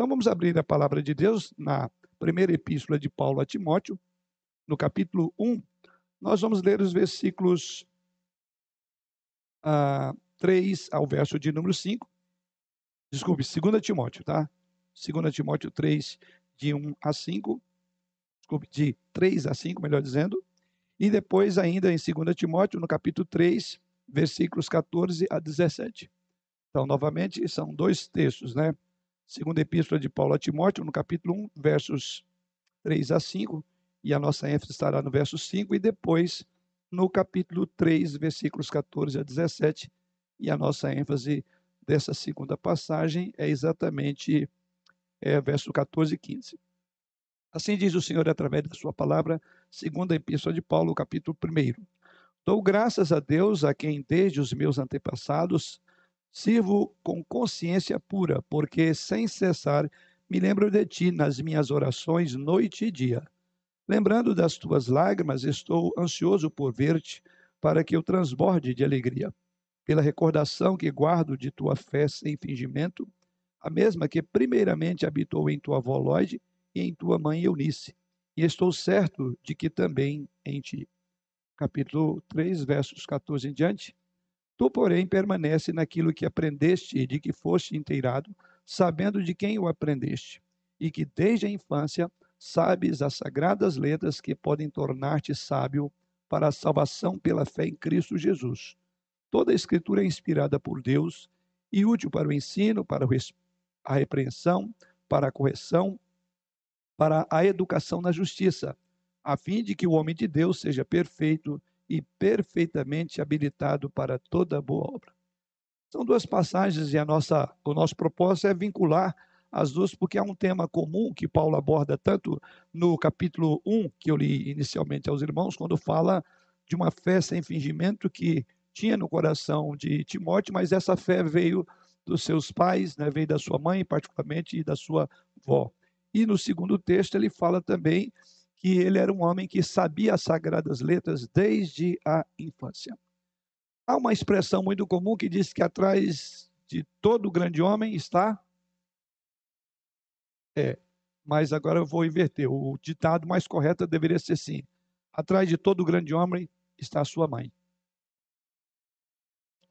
Então vamos abrir a palavra de Deus na primeira epístola de Paulo a Timóteo, no capítulo 1. Nós vamos ler os versículos ah, 3 ao verso de número 5. Desculpe, 2 Timóteo, tá? 2 Timóteo 3, de 1 a 5. Desculpe, de 3 a 5, melhor dizendo. E depois, ainda em 2 Timóteo, no capítulo 3, versículos 14 a 17. Então, novamente, são dois textos, né? Segunda Epístola de Paulo a Timóteo, no capítulo 1, versos 3 a 5, e a nossa ênfase estará no verso 5, e depois no capítulo 3, versículos 14 a 17, e a nossa ênfase dessa segunda passagem é exatamente é, verso 14 e 15. Assim diz o Senhor através da sua palavra, segunda epístola de Paulo, capítulo 1. Dou graças a Deus, a quem desde os meus antepassados sirvo com consciência pura, porque sem cessar me lembro de ti nas minhas orações noite e dia. Lembrando das tuas lágrimas, estou ansioso por ver-te, para que eu transborde de alegria. Pela recordação que guardo de tua fé sem fingimento, a mesma que primeiramente habitou em tua avó Lloyd e em tua mãe Eunice, e estou certo de que também em ti. Capítulo 3, versos 14 em diante. Tu, porém, permanece naquilo que aprendeste e de que foste inteirado, sabendo de quem o aprendeste, e que desde a infância sabes as sagradas letras que podem tornar-te sábio para a salvação pela fé em Cristo Jesus. Toda a Escritura é inspirada por Deus e útil para o ensino, para a repreensão, para a correção, para a educação na justiça, a fim de que o homem de Deus seja perfeito e perfeitamente habilitado para toda boa obra. São duas passagens e a nossa, o nosso propósito é vincular as duas, porque há um tema comum que Paulo aborda tanto no capítulo 1, que eu li inicialmente aos irmãos, quando fala de uma fé sem fingimento que tinha no coração de Timóteo, mas essa fé veio dos seus pais, né, veio da sua mãe, particularmente, e da sua avó. E no segundo texto ele fala também que ele era um homem que sabia as sagradas letras desde a infância. Há uma expressão muito comum que diz que atrás de todo grande homem está. É, mas agora eu vou inverter. O ditado mais correto deveria ser assim: atrás de todo grande homem está a sua mãe.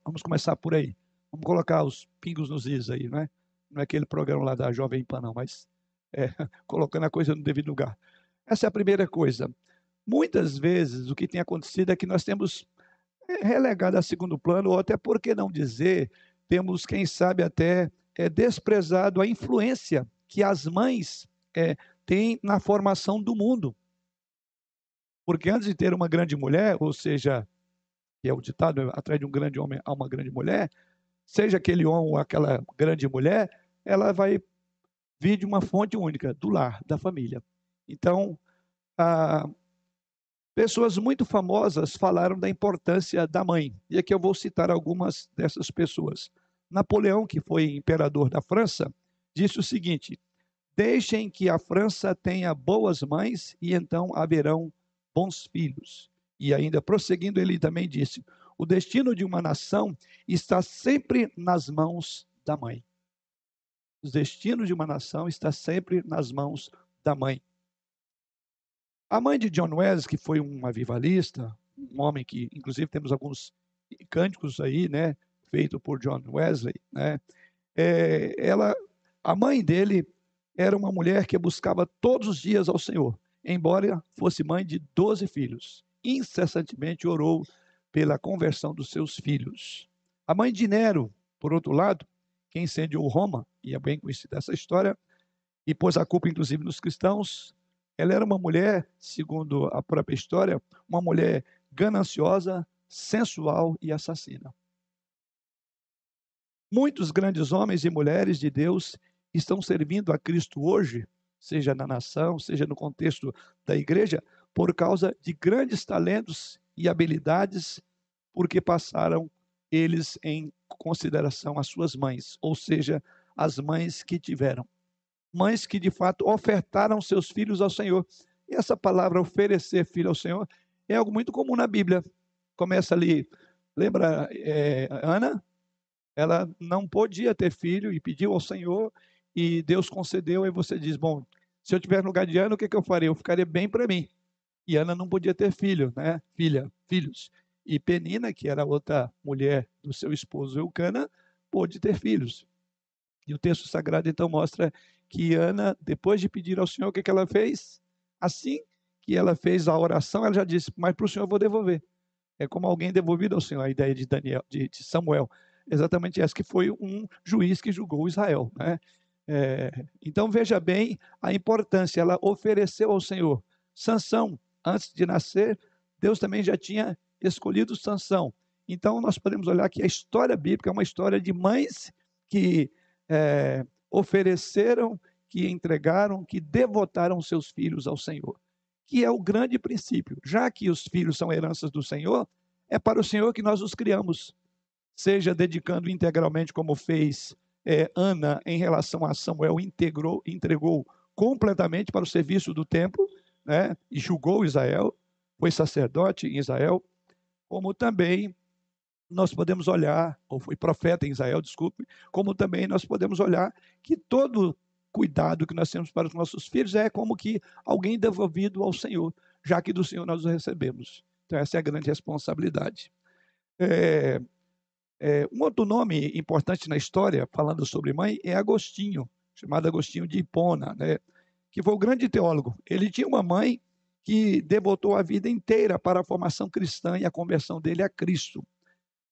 Vamos começar por aí. Vamos colocar os pingos nos is aí, não é? Não é aquele programa lá da Jovem Pan, não, mas é, colocando a coisa no devido lugar. Essa é a primeira coisa. Muitas vezes o que tem acontecido é que nós temos é, relegado a segundo plano, ou até por que não dizer, temos, quem sabe, até é, desprezado a influência que as mães é, têm na formação do mundo. Porque antes de ter uma grande mulher, ou seja, que é o ditado, atrás de um grande homem há uma grande mulher, seja aquele homem ou aquela grande mulher, ela vai vir de uma fonte única, do lar, da família. Então, ah, pessoas muito famosas falaram da importância da mãe. E aqui eu vou citar algumas dessas pessoas. Napoleão, que foi imperador da França, disse o seguinte: Deixem que a França tenha boas mães e então haverão bons filhos. E ainda prosseguindo, ele também disse: O destino de uma nação está sempre nas mãos da mãe. O destino de uma nação está sempre nas mãos da mãe. A mãe de John Wesley, que foi um avivalista, um homem que, inclusive, temos alguns cânticos aí, né, feito por John Wesley, né, é, ela, a mãe dele era uma mulher que buscava todos os dias ao Senhor, embora fosse mãe de 12 filhos. Incessantemente orou pela conversão dos seus filhos. A mãe de Nero, por outro lado, que incendiou Roma, e é bem conhecida essa história, e pôs a culpa, inclusive, nos cristãos, ela era uma mulher, segundo a própria história, uma mulher gananciosa, sensual e assassina. Muitos grandes homens e mulheres de Deus estão servindo a Cristo hoje, seja na nação, seja no contexto da igreja, por causa de grandes talentos e habilidades, porque passaram eles em consideração as suas mães, ou seja, as mães que tiveram mães que de fato ofertaram seus filhos ao Senhor. E essa palavra oferecer filho ao Senhor é algo muito comum na Bíblia. Começa ali, lembra é, Ana? Ela não podia ter filho e pediu ao Senhor, e Deus concedeu, e você diz: Bom, se eu tiver no lugar de Ana, o que, que eu faria? Eu ficaria bem para mim. E Ana não podia ter filho, né? Filha, filhos. E Penina, que era outra mulher do seu esposo Eucana, pôde ter filhos. E o texto sagrado então mostra que Ana, depois de pedir ao Senhor, o que, que ela fez? Assim que ela fez a oração, ela já disse: Mas para o Senhor eu vou devolver. É como alguém devolvido ao Senhor, a ideia de, Daniel, de, de Samuel. Exatamente essa que foi um juiz que julgou Israel. Né? É, então veja bem a importância. Ela ofereceu ao Senhor Sansão, antes de nascer, Deus também já tinha escolhido Sansão. Então, nós podemos olhar que a história bíblica é uma história de mães que é, ofereceram, que entregaram, que devotaram seus filhos ao Senhor, que é o grande princípio. Já que os filhos são heranças do Senhor, é para o Senhor que nós os criamos, seja dedicando integralmente, como fez é, Ana em relação a Samuel, integrou, entregou completamente para o serviço do templo, né, e julgou Israel, foi sacerdote em Israel, como também nós podemos olhar, ou foi profeta em Israel, desculpe, como também nós podemos olhar que todo cuidado que nós temos para os nossos filhos é como que alguém devolvido ao Senhor, já que do Senhor nós o recebemos. Então, essa é a grande responsabilidade. É, é, um outro nome importante na história, falando sobre mãe, é Agostinho, chamado Agostinho de Hipona, né? que foi o grande teólogo. Ele tinha uma mãe que devotou a vida inteira para a formação cristã e a conversão dele a Cristo.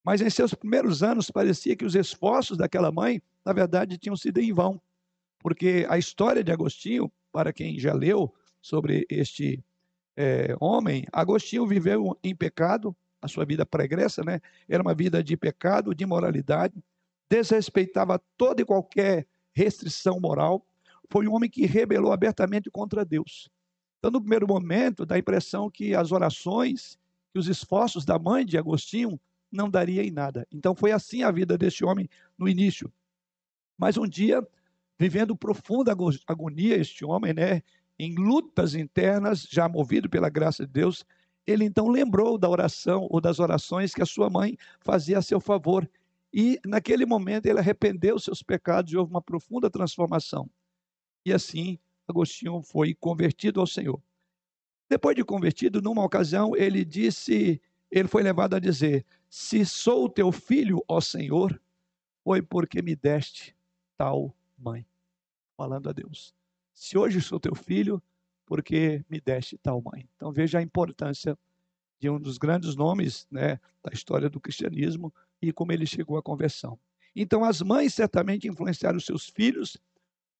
Mas em seus primeiros anos parecia que os esforços daquela mãe, na verdade, tinham sido em vão, porque a história de Agostinho, para quem já leu sobre este é, homem, Agostinho viveu em pecado, a sua vida pregressa, né? Era uma vida de pecado, de imoralidade, desrespeitava toda e qualquer restrição moral, foi um homem que rebelou abertamente contra Deus. Então, no primeiro momento, dá a impressão que as orações, que os esforços da mãe de Agostinho não daria em nada. Então, foi assim a vida deste homem no início. Mas um dia, vivendo profunda agonia, este homem, né, em lutas internas, já movido pela graça de Deus, ele então lembrou da oração ou das orações que a sua mãe fazia a seu favor. E naquele momento ele arrependeu seus pecados e houve uma profunda transformação. E assim, Agostinho foi convertido ao Senhor. Depois de convertido, numa ocasião, ele disse, ele foi levado a dizer: Se sou teu filho, ó Senhor, foi porque me deste tal mãe. Falando a Deus. Se hoje sou teu filho, porque me deste tal mãe. Então veja a importância de um dos grandes nomes né, da história do cristianismo e como ele chegou à conversão. Então as mães certamente influenciaram seus filhos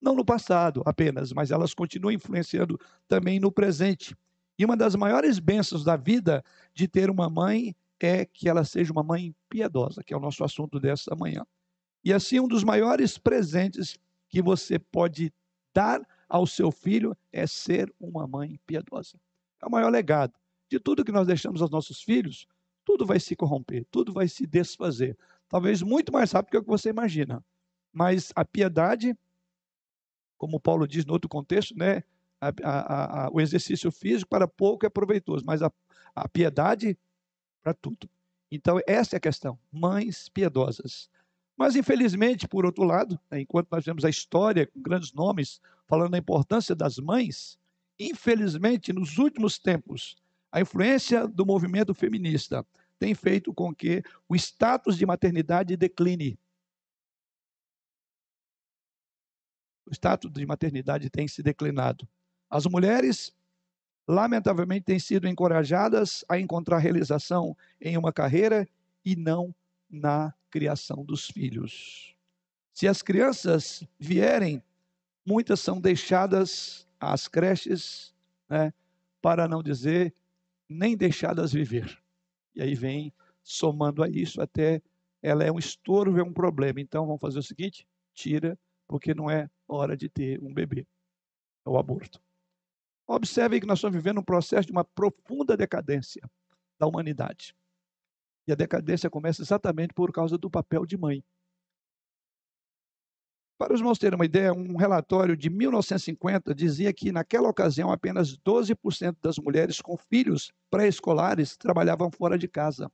não no passado apenas, mas elas continuam influenciando também no presente. E uma das maiores bênçãos da vida de ter uma mãe é que ela seja uma mãe piedosa, que é o nosso assunto dessa manhã. E assim, um dos maiores presentes que você pode dar ao seu filho é ser uma mãe piedosa. É o maior legado. De tudo que nós deixamos aos nossos filhos, tudo vai se corromper, tudo vai se desfazer. Talvez muito mais rápido do que você imagina. Mas a piedade como Paulo diz no outro contexto, né? A, a, a, o exercício físico para pouco é proveitoso, mas a, piedade para tudo. Então, essa é a questão. Mães piedosas. Mas, infelizmente, por outro lado, né, enquanto nós vemos a história com grandes nomes falando da importância das mães, infelizmente, nos últimos tempos, a influência do movimento feminista tem feito com que o status de maternidade decline. o status de maternidade tem se declinado. As mulheres, lamentavelmente, têm sido encorajadas a encontrar realização em uma carreira e não na criação dos filhos. Se as crianças vierem, muitas são deixadas às creches, né, para não dizer nem deixadas viver. E aí vem somando a isso até ela é um estorvo, é um problema. Então vamos fazer o seguinte: tira, porque não é hora de ter um bebê, é o aborto. Observe que nós estamos vivendo um processo de uma profunda decadência da humanidade. E a decadência começa exatamente por causa do papel de mãe. Para os irmãos terem uma ideia, um relatório de 1950 dizia que, naquela ocasião, apenas 12% das mulheres com filhos pré-escolares trabalhavam fora de casa.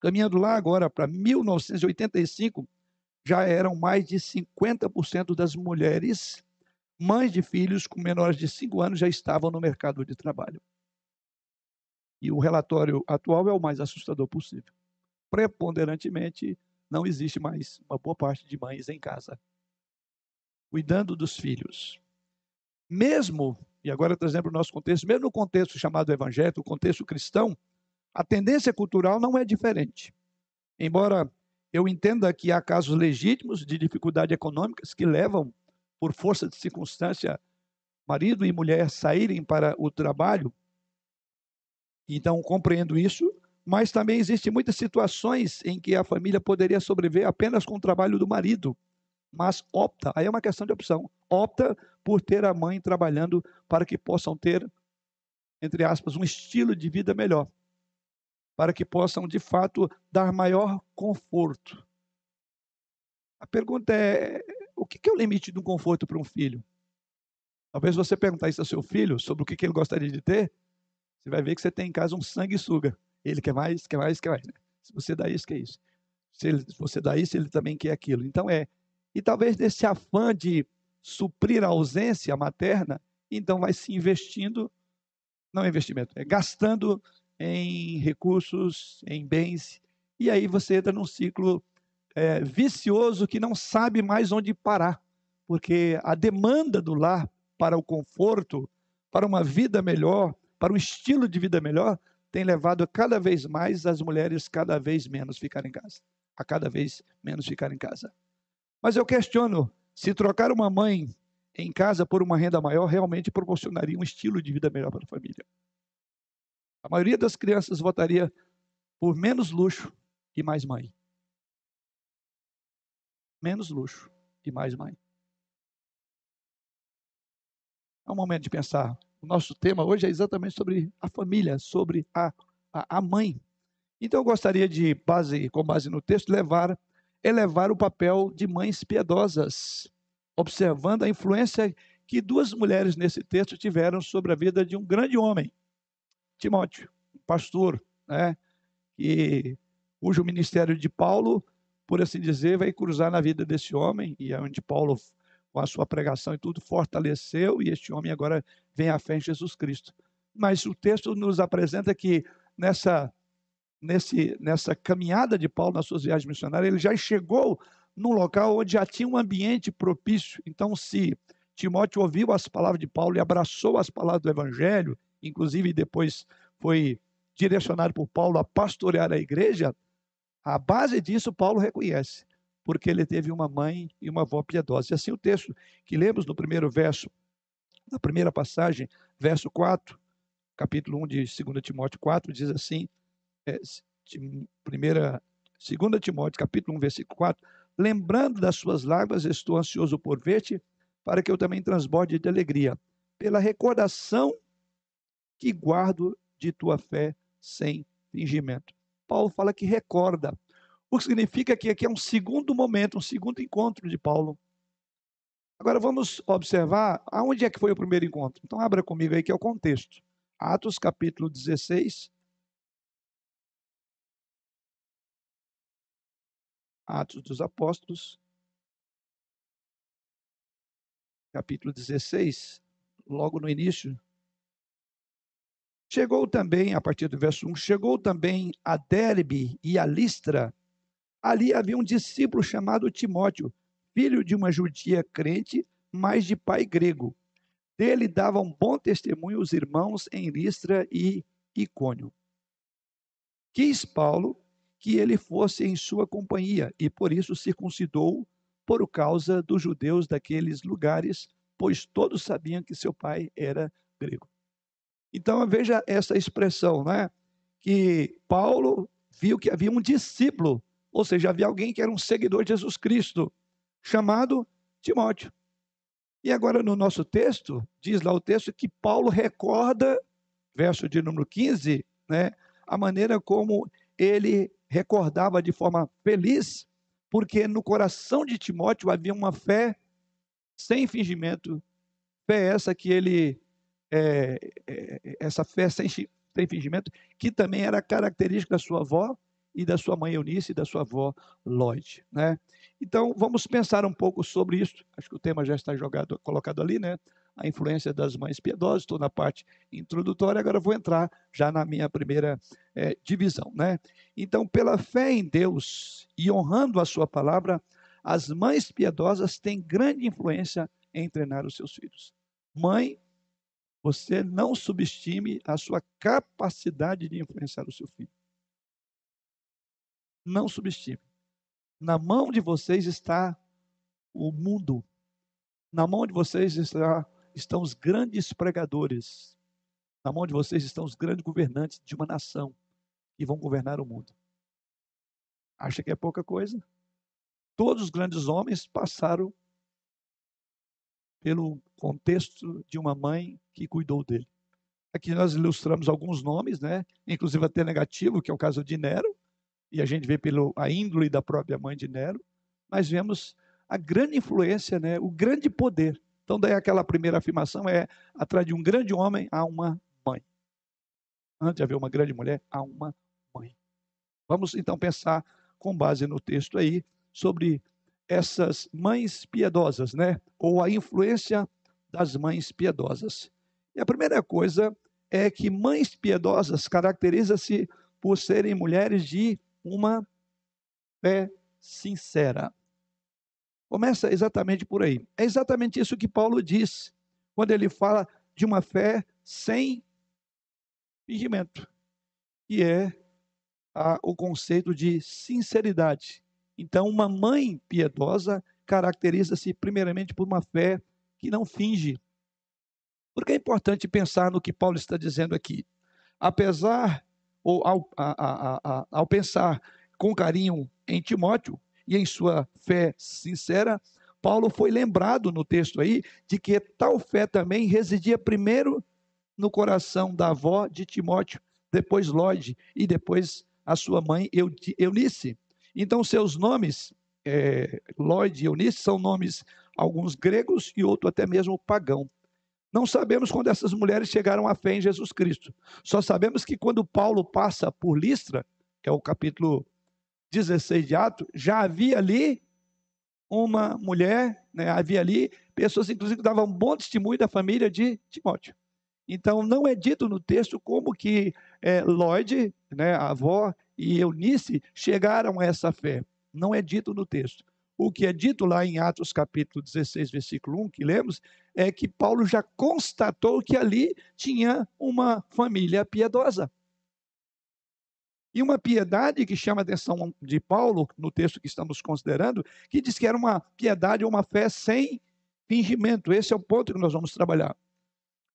Caminhando lá agora para 1985, já eram mais de 50% das mulheres, mães de filhos com menores de 5 anos, já estavam no mercado de trabalho. E o relatório atual é o mais assustador possível. Preponderantemente, não existe mais uma boa parte de mães em casa, cuidando dos filhos. Mesmo, e agora trazendo para o nosso contexto, mesmo no contexto chamado evangélico, o contexto cristão, a tendência cultural não é diferente. Embora eu entenda que há casos legítimos de dificuldade econômicas que levam, por força de circunstância, marido e mulher saírem para o trabalho, então compreendo isso, mas também existem muitas situações em que a família poderia sobreviver apenas com o trabalho do marido, mas opta, aí é uma questão de opção, opta por ter a mãe trabalhando para que possam ter, entre aspas, um estilo de vida melhor, para que possam, de fato, dar maior conforto. A pergunta é: o que é o limite do conforto para um filho? Talvez você perguntar isso ao seu filho sobre o que ele gostaria de ter, você vai ver que você tem em casa um sanguessuga. Ele quer mais, quer mais, quer mais. Né? Se você dá isso, quer isso. Se, ele, se você dá isso, ele também quer aquilo. Então é. E talvez desse afã de suprir a ausência materna, então vai se investindo, não é investimento, é gastando em recursos, em bens, e aí você entra num ciclo é, vicioso que não sabe mais onde parar, porque a demanda do lar para o conforto, para uma vida melhor, para um estilo de vida melhor, tem levado cada vez mais as mulheres cada vez menos ficar em casa, a cada vez menos ficar em casa. Mas eu questiono se trocar uma mãe em casa por uma renda maior realmente proporcionaria um estilo de vida melhor para a família. A maioria das crianças votaria por menos luxo e mais mãe. Menos luxo e mais mãe. É um momento de pensar o nosso tema hoje é exatamente sobre a família, sobre a, a, a mãe. Então eu gostaria de, base, com base no texto, levar, elevar o papel de mães piedosas, observando a influência que duas mulheres nesse texto tiveram sobre a vida de um grande homem, Timóteo, pastor, né, que, cujo ministério de Paulo, por assim dizer, vai cruzar na vida desse homem, e é onde Paulo com a sua pregação e tudo, fortaleceu e este homem agora vem à fé em Jesus Cristo. Mas o texto nos apresenta que nessa, nesse, nessa caminhada de Paulo nas suas viagens missionárias, ele já chegou num local onde já tinha um ambiente propício. Então, se Timóteo ouviu as palavras de Paulo e abraçou as palavras do Evangelho, inclusive depois foi direcionado por Paulo a pastorear a igreja, a base disso Paulo reconhece porque ele teve uma mãe e uma avó piedosa. E assim o texto que lemos no primeiro verso, na primeira passagem, verso 4, capítulo 1 de 2 Timóteo 4, diz assim, é, primeira, 2 Timóteo, capítulo 1, versículo 4, lembrando das suas lágrimas, estou ansioso por ver-te, para que eu também transborde de alegria, pela recordação que guardo de tua fé sem fingimento. Paulo fala que recorda, o que significa que aqui é um segundo momento, um segundo encontro de Paulo. Agora vamos observar aonde é que foi o primeiro encontro. Então abra comigo aí que é o contexto. Atos capítulo 16. Atos dos Apóstolos. Capítulo 16, logo no início. Chegou também, a partir do verso 1, chegou também a Derbe e a Listra, Ali havia um discípulo chamado Timóteo, filho de uma judia crente, mas de pai grego. Dele davam bom testemunho os irmãos em Listra e Icônio. Quis Paulo que ele fosse em sua companhia e por isso circuncidou por causa dos judeus daqueles lugares, pois todos sabiam que seu pai era grego. Então veja essa expressão, né? Que Paulo viu que havia um discípulo ou seja, havia alguém que era um seguidor de Jesus Cristo, chamado Timóteo. E agora no nosso texto, diz lá o texto que Paulo recorda, verso de número 15, né, a maneira como ele recordava de forma feliz, porque no coração de Timóteo havia uma fé sem fingimento, fé essa que ele, é, é, essa fé sem, sem fingimento, que também era característica da sua avó, e da sua mãe Eunice e da sua avó Lloyd, né? Então, vamos pensar um pouco sobre isso. Acho que o tema já está jogado, colocado ali, né? A influência das mães piedosas, estou na parte introdutória, agora vou entrar já na minha primeira é, divisão, né? Então, pela fé em Deus e honrando a sua palavra, as mães piedosas têm grande influência em treinar os seus filhos. Mãe, você não subestime a sua capacidade de influenciar o seu filho. Não subestime. Na mão de vocês está o mundo. Na mão de vocês está, estão os grandes pregadores. Na mão de vocês estão os grandes governantes de uma nação que vão governar o mundo. Acha que é pouca coisa? Todos os grandes homens passaram pelo contexto de uma mãe que cuidou dele. Aqui nós ilustramos alguns nomes, né? inclusive até negativo, que é o caso de Nero, e a gente vê pela índole da própria mãe de Nero, mas vemos a grande influência, né? o grande poder. Então, daí aquela primeira afirmação é: atrás de um grande homem há uma mãe. Antes de haver uma grande mulher, há uma mãe. Vamos então pensar, com base no texto aí, sobre essas mães piedosas, né? Ou a influência das mães piedosas. E a primeira coisa é que mães piedosas caracteriza-se por serem mulheres de uma fé sincera. Começa exatamente por aí. É exatamente isso que Paulo diz quando ele fala de uma fé sem fingimento, que é a, o conceito de sinceridade. Então, uma mãe piedosa caracteriza-se primeiramente por uma fé que não finge. Porque é importante pensar no que Paulo está dizendo aqui. Apesar, ou ao, a, a, a, ao pensar com carinho em Timóteo e em sua fé sincera, Paulo foi lembrado no texto aí de que tal fé também residia primeiro no coração da avó de Timóteo, depois Lloyd e depois a sua mãe Eunice. Então, seus nomes, é, Lloyd e Eunice, são nomes, alguns gregos e outro até mesmo pagão. Não sabemos quando essas mulheres chegaram à fé em Jesus Cristo. Só sabemos que quando Paulo passa por Listra, que é o capítulo 16 de Atos, já havia ali uma mulher, né, havia ali pessoas, inclusive, que davam um bom testemunho da família de Timóteo. Então, não é dito no texto como que é, Lloyd, né, a avó, e Eunice chegaram a essa fé. Não é dito no texto. O que é dito lá em Atos capítulo 16, versículo 1, que lemos, é que Paulo já constatou que ali tinha uma família piedosa. E uma piedade que chama a atenção de Paulo, no texto que estamos considerando, que diz que era uma piedade ou uma fé sem fingimento. Esse é o ponto que nós vamos trabalhar.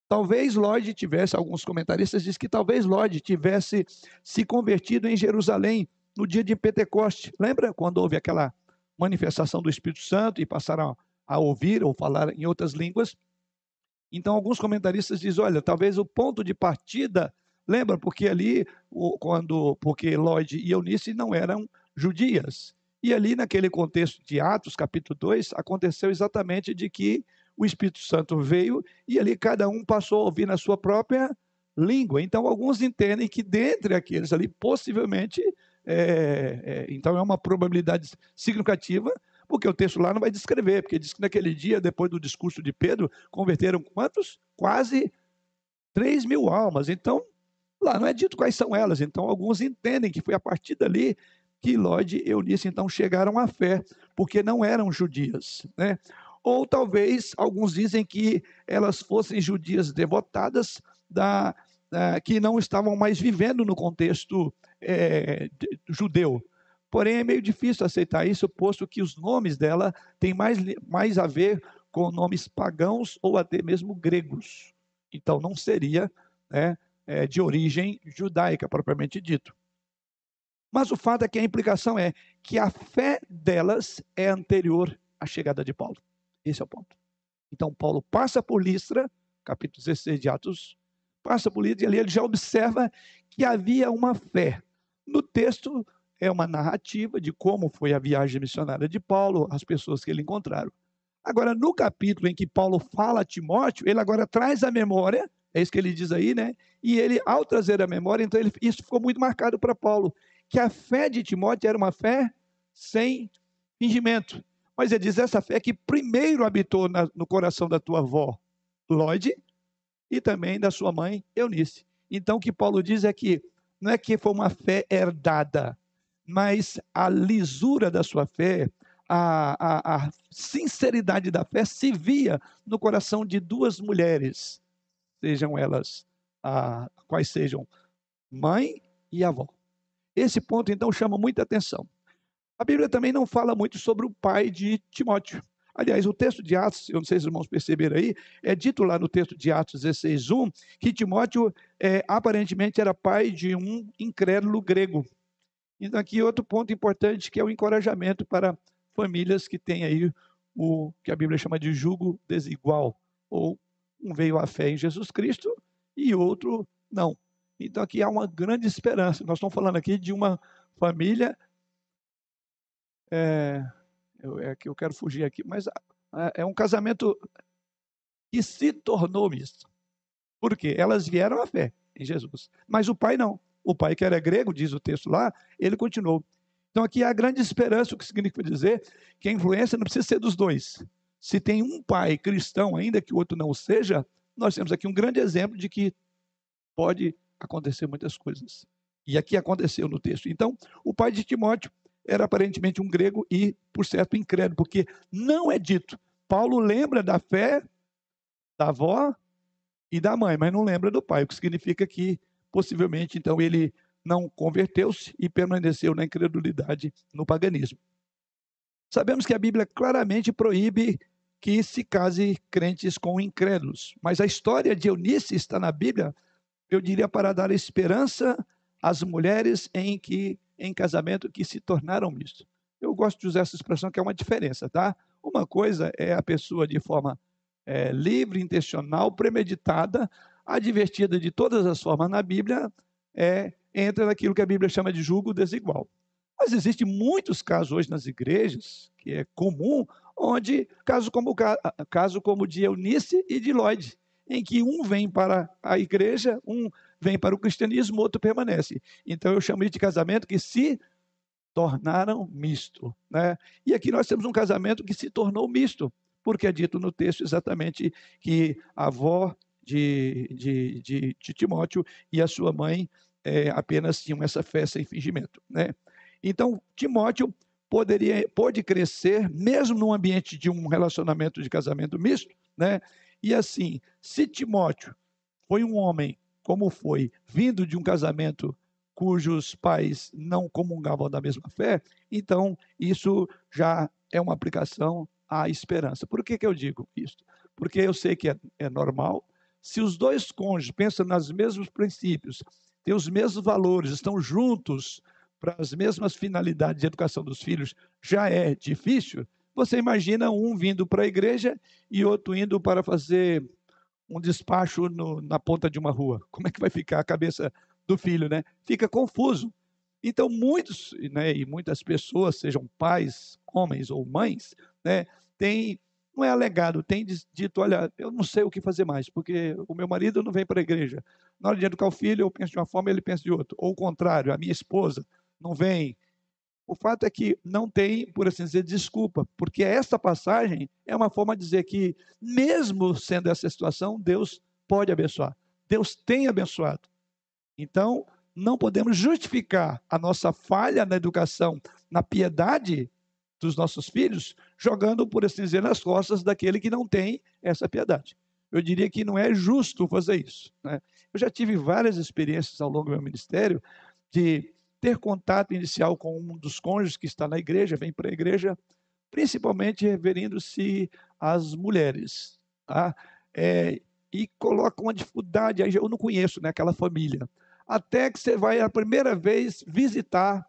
Talvez Lloyd tivesse, alguns comentaristas dizem que talvez Lloyd tivesse se convertido em Jerusalém no dia de Pentecoste. Lembra quando houve aquela manifestação do Espírito Santo e passaram a ouvir ou falar em outras línguas? Então, alguns comentaristas dizem: olha, talvez o ponto de partida, lembra, porque ali, quando, porque Lloyd e Eunice não eram judias. E ali, naquele contexto de Atos, capítulo 2, aconteceu exatamente de que o Espírito Santo veio e ali cada um passou a ouvir na sua própria língua. Então, alguns entendem que dentre aqueles ali, possivelmente, é, é, então é uma probabilidade significativa, porque o texto lá não vai descrever, porque diz que naquele dia, depois do discurso de Pedro, converteram quantos? Quase 3 mil almas. Então, lá não é dito quais são elas. Então, alguns entendem que foi a partir dali que Lloyd e Eunice, então, chegaram à fé, porque não eram judias. Né? Ou talvez alguns dizem que elas fossem judias devotadas da, da que não estavam mais vivendo no contexto é, judeu. Porém, é meio difícil aceitar isso, posto que os nomes dela têm mais, mais a ver com nomes pagãos ou até mesmo gregos. Então, não seria né, é, de origem judaica, propriamente dito. Mas o fato é que a implicação é que a fé delas é anterior à chegada de Paulo. Esse é o ponto. Então, Paulo passa por Listra, capítulo 16 de Atos, passa por Listra e ali ele já observa que havia uma fé. No texto, é uma narrativa de como foi a viagem missionária de Paulo, as pessoas que ele encontraram. Agora, no capítulo em que Paulo fala a Timóteo, ele agora traz a memória, é isso que ele diz aí, né? E ele, ao trazer a memória, então ele, isso ficou muito marcado para Paulo. que a fé de Timóteo era uma fé sem fingimento. Mas ele diz essa fé que primeiro habitou na, no coração da tua avó, Lloyd, e também da sua mãe, Eunice. Então, o que Paulo diz é que não é que foi uma fé herdada, mas a lisura da sua fé, a, a, a sinceridade da fé se via no coração de duas mulheres, sejam elas a, quais sejam mãe e avó. Esse ponto, então, chama muita atenção. A Bíblia também não fala muito sobre o pai de Timóteo. Aliás, o texto de Atos, eu não sei se os irmãos perceberam aí, é dito lá no texto de Atos 16, 1, que Timóteo é, aparentemente era pai de um incrédulo grego. Então, aqui outro ponto importante que é o encorajamento para famílias que têm aí o que a Bíblia chama de jugo desigual, ou um veio à fé em Jesus Cristo e outro não. Então, aqui há uma grande esperança. Nós estamos falando aqui de uma família é, eu, é que eu quero fugir aqui, mas é um casamento que se tornou misto. Por quê? Elas vieram à fé em Jesus, mas o pai não. O pai, que era grego, diz o texto lá, ele continuou. Então aqui há grande esperança, o que significa dizer que a influência não precisa ser dos dois. Se tem um pai cristão, ainda que o outro não seja, nós temos aqui um grande exemplo de que pode acontecer muitas coisas. E aqui aconteceu no texto. Então, o pai de Timóteo era aparentemente um grego e, por certo, incrédulo, porque não é dito. Paulo lembra da fé da avó e da mãe, mas não lembra do pai, o que significa que possivelmente então ele não converteu-se e permaneceu na incredulidade, no paganismo. Sabemos que a Bíblia claramente proíbe que se case crentes com incrédulos, mas a história de Eunice está na Bíblia, eu diria, para dar esperança às mulheres em que em casamento que se tornaram mistos. Eu gosto de usar essa expressão que é uma diferença, tá? Uma coisa é a pessoa de forma é, livre, intencional, premeditada, advertida de todas as formas na Bíblia, é, entra naquilo que a Bíblia chama de julgo desigual. Mas existem muitos casos hoje nas igrejas, que é comum, onde, caso como, caso como de Eunice e de Lloyd, em que um vem para a igreja, um vem para o cristianismo, outro permanece. Então eu chamo isso de casamento que se tornaram misto. Né? E aqui nós temos um casamento que se tornou misto, porque é dito no texto exatamente que a avó de, de, de, de Timóteo e a sua mãe é, apenas tinham essa fé sem fingimento. Né? Então, Timóteo poderia, pode crescer, mesmo num ambiente de um relacionamento de casamento misto, né? E assim, se Timóteo foi um homem como foi, vindo de um casamento cujos pais não comungavam da mesma fé, então isso já é uma aplicação à esperança. Por que, que eu digo isso? Porque eu sei que é, é normal, se os dois cônjuges pensam nos mesmos princípios, têm os mesmos valores, estão juntos para as mesmas finalidades de educação dos filhos, já é difícil. Você imagina um vindo para a igreja e outro indo para fazer um despacho no, na ponta de uma rua. Como é que vai ficar a cabeça do filho, né? Fica confuso. Então, muitos né, e muitas pessoas, sejam pais, homens ou mães, né, têm, não é alegado, tem dito: olha, eu não sei o que fazer mais, porque o meu marido não vem para a igreja. Na hora de educar o filho, eu penso de uma forma, ele pensa de outra. Ou o contrário, a minha esposa não vem, o fato é que não tem, por assim dizer, desculpa, porque essa passagem é uma forma de dizer que, mesmo sendo essa situação, Deus pode abençoar. Deus tem abençoado. Então, não podemos justificar a nossa falha na educação, na piedade dos nossos filhos, jogando, por assim dizer, nas costas daquele que não tem essa piedade. Eu diria que não é justo fazer isso. Né? Eu já tive várias experiências ao longo do meu ministério de ter contato inicial com um dos cônjuges que está na igreja, vem para a igreja, principalmente referindo-se às mulheres, tá? É, e coloca uma dificuldade, aí eu não conheço né, aquela família, até que você vai a primeira vez visitar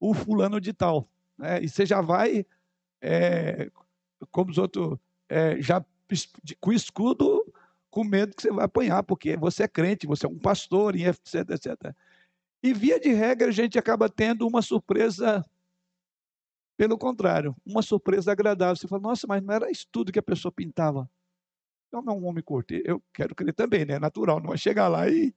o fulano de tal, né? e você já vai, é, como os outros, é, já com escudo, com medo que você vai apanhar, porque você é crente, você é um pastor, etc, etc. E via de regra, a gente acaba tendo uma surpresa, pelo contrário, uma surpresa agradável. Você fala, nossa, mas não era isso tudo que a pessoa pintava. Então, é um homem curto. Eu quero crer também, né? É natural, não vai chegar lá e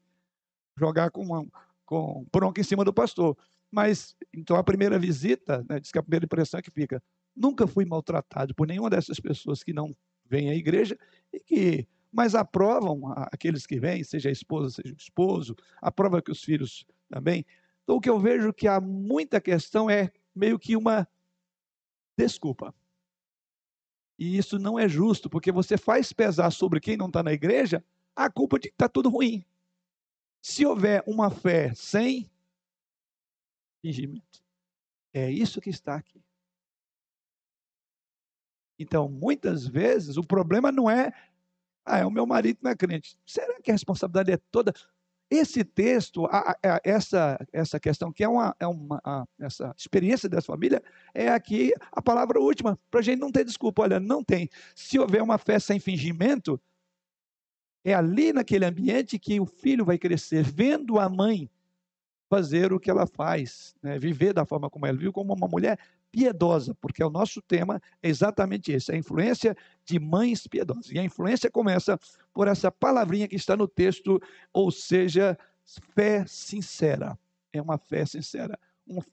jogar com, uma, com bronca em cima do pastor. Mas, então, a primeira visita, né, diz que a primeira impressão é que fica, nunca fui maltratado por nenhuma dessas pessoas que não vêm à igreja e que mas aprovam aqueles que vêm, seja a esposa, seja o esposo, aprova que os filhos também. Então, o que eu vejo que há muita questão é meio que uma desculpa. E isso não é justo, porque você faz pesar sobre quem não está na igreja a culpa de que está tudo ruim. Se houver uma fé sem fingimento, é isso que está aqui. Então, muitas vezes, o problema não é, ah, é o meu marido não é crente. Será que a responsabilidade é toda? Esse texto, a, a, essa, essa questão, que é uma, é uma a, essa experiência dessa família, é aqui a palavra última, para a gente não ter desculpa. Olha, não tem. Se houver uma fé sem fingimento, é ali naquele ambiente que o filho vai crescer, vendo a mãe fazer o que ela faz, né? viver da forma como ela vive, como uma mulher piedosa, porque o nosso tema é exatamente esse, a influência de mães piedosas. E a influência começa por essa palavrinha que está no texto, ou seja, fé sincera. É uma fé sincera,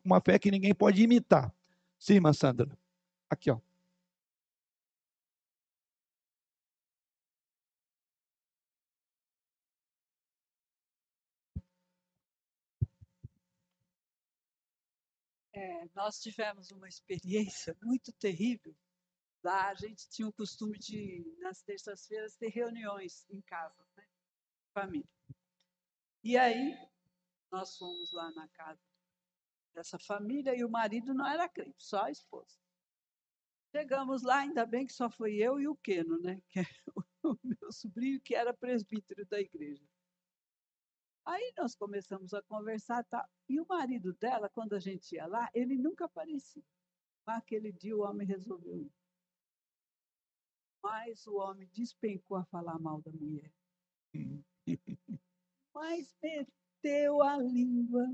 uma fé que ninguém pode imitar. Sim, irmã Sandra. Aqui, ó. É, nós tivemos uma experiência muito terrível. Lá a gente tinha o costume de, nas terças-feiras, ter reuniões em casa, né? família. E aí, nós fomos lá na casa dessa família e o marido não era crente, só a esposa. Chegamos lá, ainda bem que só foi eu e o Queno, né? Que é o meu sobrinho, que era presbítero da igreja. Aí nós começamos a conversar, tá? E o marido dela, quando a gente ia lá, ele nunca aparecia. Mas aquele dia o homem resolveu. Mas o homem despencou a falar mal da mulher. Mas meteu a língua.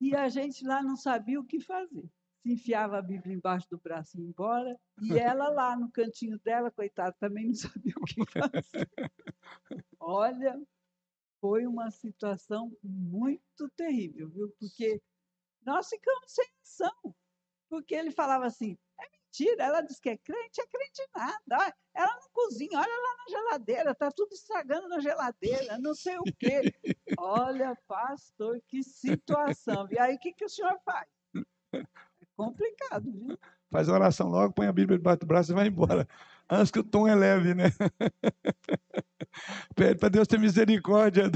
E a gente lá não sabia o que fazer. Se enfiava a Bíblia embaixo do braço e ia embora. E ela lá no cantinho dela, coitada, também não sabia o que fazer. Olha, foi uma situação muito terrível, viu? Porque nós ficamos sem ação. Porque ele falava assim: é mentira, ela diz que é crente, é crente nada. Ela não cozinha, olha lá na geladeira, está tudo estragando na geladeira, não sei o quê. Olha, pastor, que situação. E aí, o que, que o senhor faz? É complicado, viu? Faz a oração logo, põe a Bíblia debaixo do braço e vai embora. Antes que o tom é leve, né? Pede para Deus ter misericórdia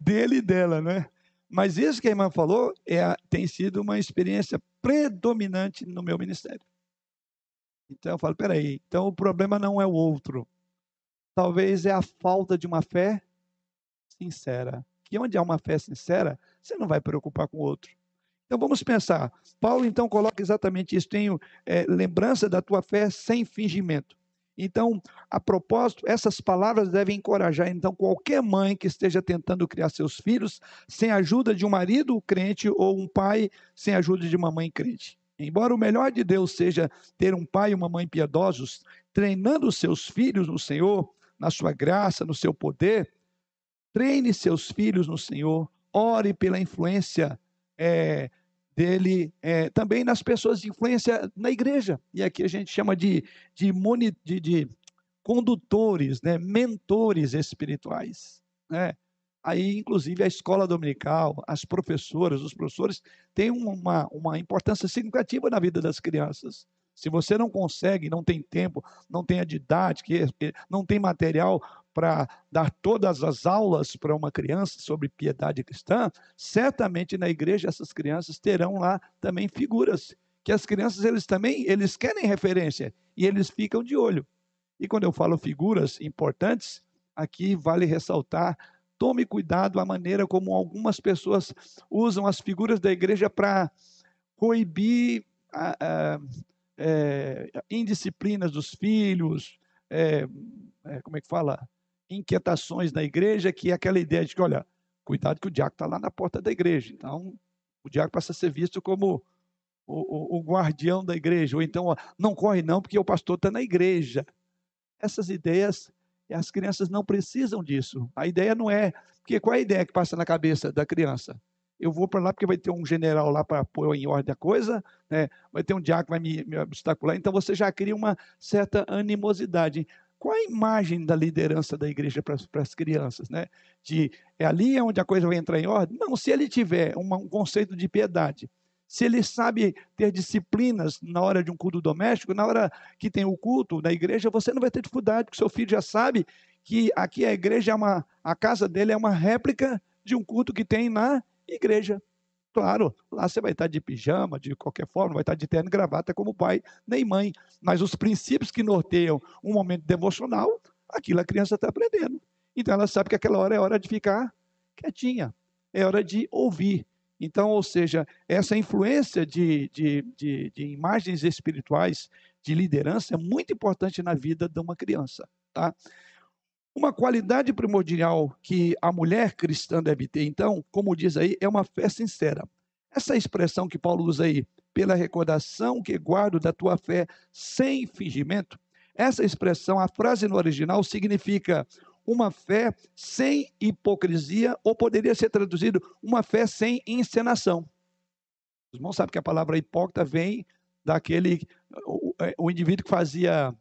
dele e dela, né? Mas isso que a irmã falou é, tem sido uma experiência predominante no meu ministério. Então eu falo, peraí, então o problema não é o outro. Talvez é a falta de uma fé sincera. E onde há uma fé sincera, você não vai preocupar com o outro. Então vamos pensar. Paulo então coloca exatamente isso. Tenho é, lembrança da tua fé sem fingimento. Então, a propósito, essas palavras devem encorajar então qualquer mãe que esteja tentando criar seus filhos sem a ajuda de um marido crente ou um pai sem a ajuda de uma mãe crente. Embora o melhor de Deus seja ter um pai e uma mãe piedosos, treinando seus filhos no Senhor, na sua graça, no seu poder, treine seus filhos no Senhor, ore pela influência é, dele é, também nas pessoas de influência na igreja. E aqui a gente chama de, de, de, de condutores, né, mentores espirituais. Né? Aí, inclusive, a escola dominical, as professoras, os professores têm uma, uma importância significativa na vida das crianças. Se você não consegue, não tem tempo, não tem a didática, não tem material para dar todas as aulas para uma criança sobre piedade cristã, certamente na igreja essas crianças terão lá também figuras que as crianças eles também eles querem referência e eles ficam de olho. E quando eu falo figuras importantes, aqui vale ressaltar tome cuidado a maneira como algumas pessoas usam as figuras da igreja para coibir a, a, é, indisciplinas dos filhos, é, é, como é que fala? Inquietações na igreja, que é aquela ideia de que, olha, cuidado que o diácono está lá na porta da igreja. Então, o diácono passa a ser visto como o, o, o guardião da igreja. Ou então, não corre não, porque o pastor está na igreja. Essas ideias, as crianças não precisam disso. A ideia não é. Porque qual é a ideia que passa na cabeça da criança? eu vou para lá porque vai ter um general lá para pôr em ordem a coisa, né? vai ter um diácono que vai me, me obstacular. Então você já cria uma certa animosidade. Qual a imagem da liderança da igreja para, as crianças? Né? De é ali onde a coisa vai entrar em ordem? Não, se ele tiver um conceito de piedade, se ele sabe ter disciplinas na hora de um culto doméstico, na hora que tem o culto na igreja, você não vai ter dificuldade, porque seu filho já sabe que aqui a igreja é uma, a casa dele é uma réplica de um culto que tem na igreja. Claro, lá você vai estar de pijama, de qualquer forma, vai estar de terno e gravata como pai nem mãe. Mas os princípios que norteiam um momento devocional, aquilo a criança está aprendendo. Então ela sabe que aquela hora é hora de ficar quietinha, é hora de ouvir. Então, ou seja, essa influência de, de, de, de imagens espirituais, de liderança, é muito importante na vida de uma criança. Tá? Uma qualidade primordial que a mulher cristã deve ter, então, como diz aí, é uma fé sincera. Essa expressão que Paulo usa aí, pela recordação que guardo da tua fé sem fingimento, essa expressão, a frase no original significa uma fé sem hipocrisia, ou poderia ser traduzido uma fé sem encenação. Os irmãos sabem que a palavra hipócrita vem daquele, o, é, o indivíduo que fazia,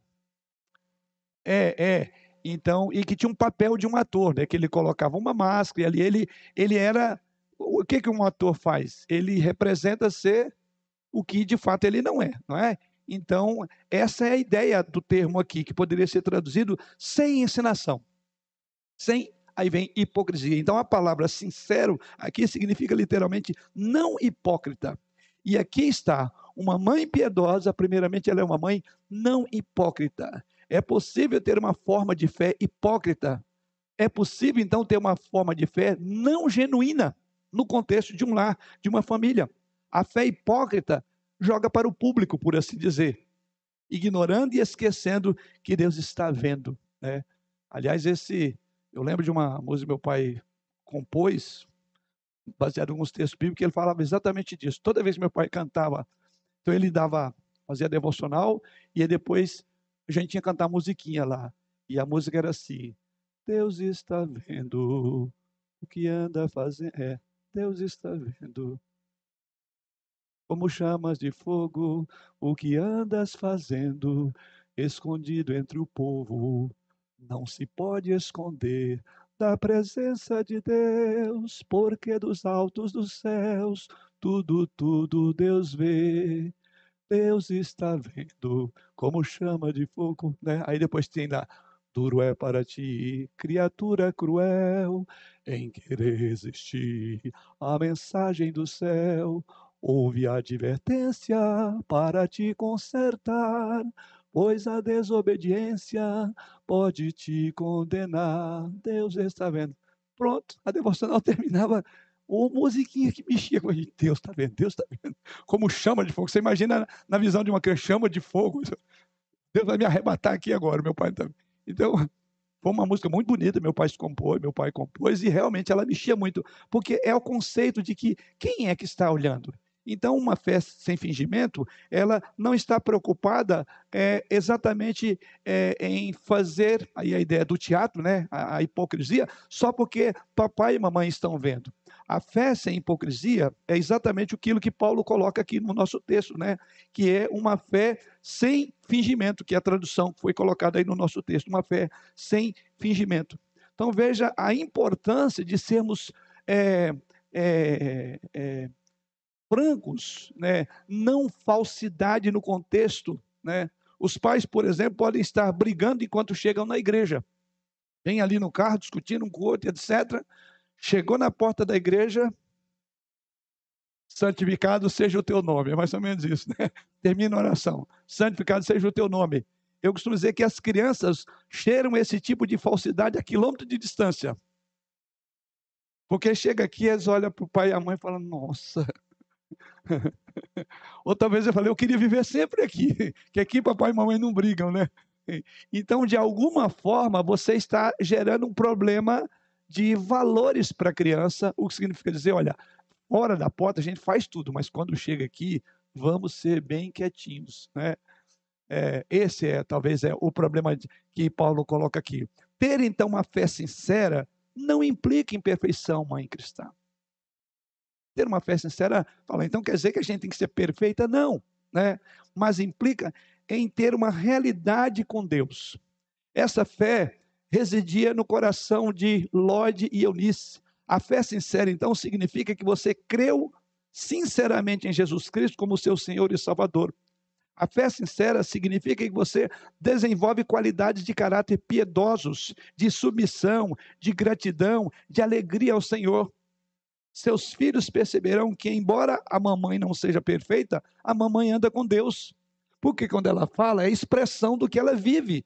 é, é, então, e que tinha um papel de um ator, né? Que ele colocava uma máscara e ali ele, ele era. O que, que um ator faz? Ele representa ser o que de fato ele não é, não é? Então, essa é a ideia do termo aqui, que poderia ser traduzido sem ensinação. Sem, aí vem hipocrisia. Então, a palavra sincero aqui significa literalmente não hipócrita. E aqui está, uma mãe piedosa, primeiramente, ela é uma mãe não hipócrita. É possível ter uma forma de fé hipócrita. É possível, então, ter uma forma de fé não genuína no contexto de um lar, de uma família. A fé hipócrita joga para o público, por assim dizer, ignorando e esquecendo que Deus está vendo. Né? Aliás, esse, eu lembro de uma música que meu pai compôs, baseado em alguns textos bíblicos, que ele falava exatamente disso. Toda vez que meu pai cantava, então ele dava, fazia devocional, e depois a gente tinha que cantar musiquinha lá. E a música era assim: Deus está vendo o que anda fazendo. É, Deus está vendo. Como chamas de fogo, o que andas fazendo, escondido entre o povo, não se pode esconder da presença de Deus, porque dos altos dos céus tudo, tudo Deus vê. Deus está vendo como chama de fogo, né? Aí depois tem lá, duro é para ti, criatura cruel, em querer resistir a mensagem do céu. Ouve a advertência para te consertar, pois a desobediência pode te condenar. Deus está vendo. Pronto, a devocional terminava ou musiquinha que mexia com a gente. Deus está vendo, Deus está vendo. Como chama de fogo. Você imagina na visão de uma criança, chama de fogo. Deus vai me arrebatar aqui agora, meu pai também. Então, foi uma música muito bonita, meu pai compôs, meu pai compôs, e realmente ela mexia muito, porque é o conceito de que quem é que está olhando? Então, uma fé sem fingimento, ela não está preocupada é, exatamente é, em fazer, aí a ideia do teatro, né, a, a hipocrisia, só porque papai e mamãe estão vendo. A fé sem hipocrisia é exatamente aquilo que Paulo coloca aqui no nosso texto, né? Que é uma fé sem fingimento, que é a tradução que foi colocada aí no nosso texto, uma fé sem fingimento. Então veja a importância de sermos é, é, é, francos, né? não falsidade no contexto. Né? Os pais, por exemplo, podem estar brigando enquanto chegam na igreja. Vem ali no carro discutindo um com o outro, etc. Chegou na porta da igreja, santificado seja o teu nome. É mais ou menos isso, né? Termina a oração. Santificado seja o teu nome. Eu costumo dizer que as crianças cheiram esse tipo de falsidade a quilômetro de distância. Porque chega aqui, eles olham para o pai e a mãe e falam, nossa. Outra vez eu falei, eu queria viver sempre aqui, que aqui papai e mamãe não brigam, né? Então, de alguma forma, você está gerando um problema de valores para a criança, o que significa dizer, olha, fora da porta a gente faz tudo, mas quando chega aqui, vamos ser bem quietinhos, né? É, esse é talvez é o problema que Paulo coloca aqui. Ter então uma fé sincera não implica imperfeição, mãe cristã. Ter uma fé sincera, fala, então quer dizer que a gente tem que ser perfeita? Não, né? Mas implica em ter uma realidade com Deus. Essa fé residia no coração de Lode e Eunice. A fé sincera, então, significa que você creu sinceramente em Jesus Cristo como seu Senhor e Salvador. A fé sincera significa que você desenvolve qualidades de caráter piedosos, de submissão, de gratidão, de alegria ao Senhor. Seus filhos perceberão que, embora a mamãe não seja perfeita, a mamãe anda com Deus. Porque quando ela fala, é expressão do que ela vive.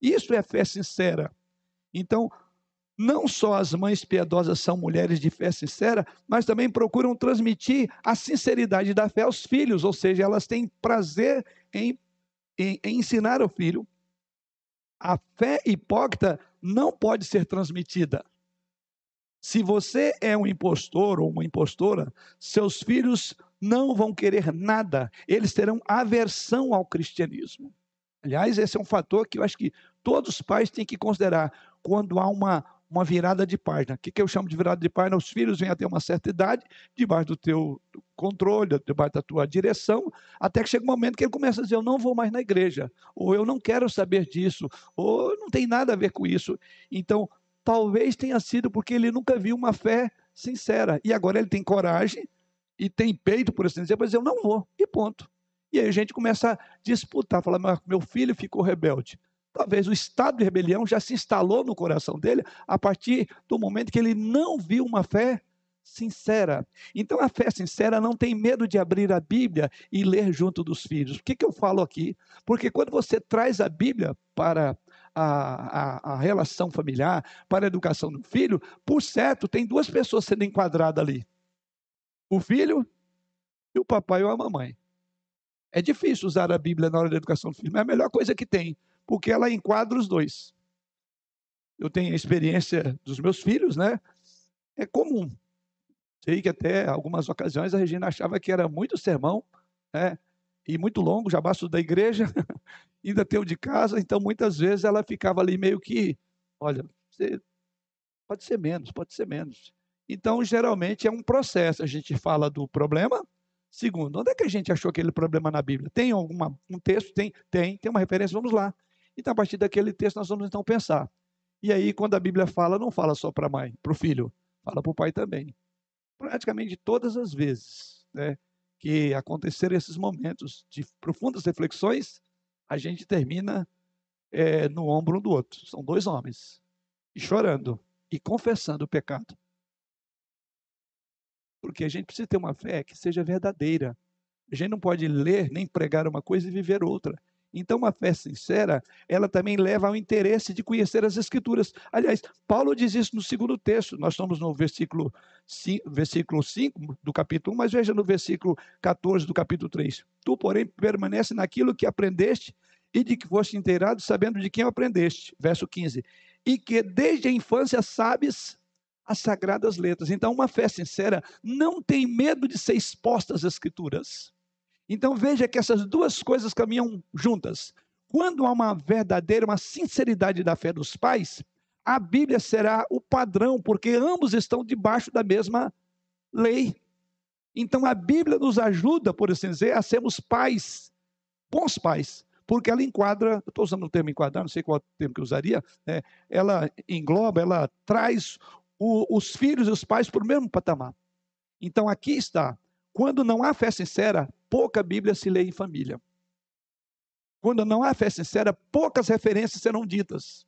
Isso é fé sincera. Então, não só as mães piedosas são mulheres de fé sincera, mas também procuram transmitir a sinceridade da fé aos filhos, ou seja, elas têm prazer em, em, em ensinar ao filho. A fé hipócrita não pode ser transmitida. Se você é um impostor ou uma impostora, seus filhos não vão querer nada, eles terão aversão ao cristianismo. Aliás, esse é um fator que eu acho que todos os pais têm que considerar quando há uma, uma virada de página. O que, que eu chamo de virada de página? Os filhos vêm a ter uma certa idade, debaixo do teu controle, debaixo da tua direção, até que chega um momento que ele começa a dizer: Eu não vou mais na igreja, ou eu não quero saber disso, ou não tem nada a ver com isso. Então, talvez tenha sido porque ele nunca viu uma fé sincera. E agora ele tem coragem e tem peito, por assim dizer, para dizer: Eu não vou, e ponto. E aí a gente começa a disputar, falar: Meu filho ficou rebelde. Talvez o estado de rebelião já se instalou no coração dele a partir do momento que ele não viu uma fé sincera. Então a fé sincera não tem medo de abrir a Bíblia e ler junto dos filhos. Por que, que eu falo aqui? Porque quando você traz a Bíblia para a, a, a, relação familiar, para a educação do filho, por certo, tem duas pessoas sendo enquadradas ali: o filho e o papai ou a mamãe. É difícil usar a Bíblia na hora da educação do filho, mas é a melhor coisa que tem porque ela enquadra os dois. Eu tenho a experiência dos meus filhos, né? É comum. Sei que até algumas ocasiões a Regina achava que era muito sermão, né? E muito longo, já basta da igreja, ainda tem o de casa, então muitas vezes ela ficava ali meio que, olha, você pode ser menos, pode ser menos. Então, geralmente é um processo. A gente fala do problema. Segundo, onde é que a gente achou aquele problema na Bíblia? Tem algum um texto? Tem, tem, tem uma referência, vamos lá. Então, a partir daquele texto, nós vamos então pensar. E aí, quando a Bíblia fala, não fala só para a mãe, para o filho, fala para o pai também. Praticamente todas as vezes né, que acontecerem esses momentos de profundas reflexões, a gente termina é, no ombro um do outro. São dois homens, e chorando e confessando o pecado. Porque a gente precisa ter uma fé que seja verdadeira. A gente não pode ler nem pregar uma coisa e viver outra. Então, uma fé sincera, ela também leva ao interesse de conhecer as Escrituras. Aliás, Paulo diz isso no segundo texto. Nós estamos no versículo 5, versículo 5 do capítulo 1, mas veja no versículo 14 do capítulo 3. Tu, porém, permanece naquilo que aprendeste e de que foste inteirado, sabendo de quem aprendeste. Verso 15. E que desde a infância sabes as sagradas letras. Então, uma fé sincera não tem medo de ser exposta às Escrituras. Então veja que essas duas coisas caminham juntas. Quando há uma verdadeira, uma sinceridade da fé dos pais, a Bíblia será o padrão, porque ambos estão debaixo da mesma lei. Então a Bíblia nos ajuda, por assim dizer, a sermos pais, bons pais, porque ela enquadra, estou usando o termo enquadrar, não sei qual termo que eu usaria, né? ela engloba, ela traz o, os filhos e os pais para o mesmo patamar. Então aqui está, quando não há fé sincera, pouca Bíblia se lê em família. Quando não há fé sincera, poucas referências serão ditas.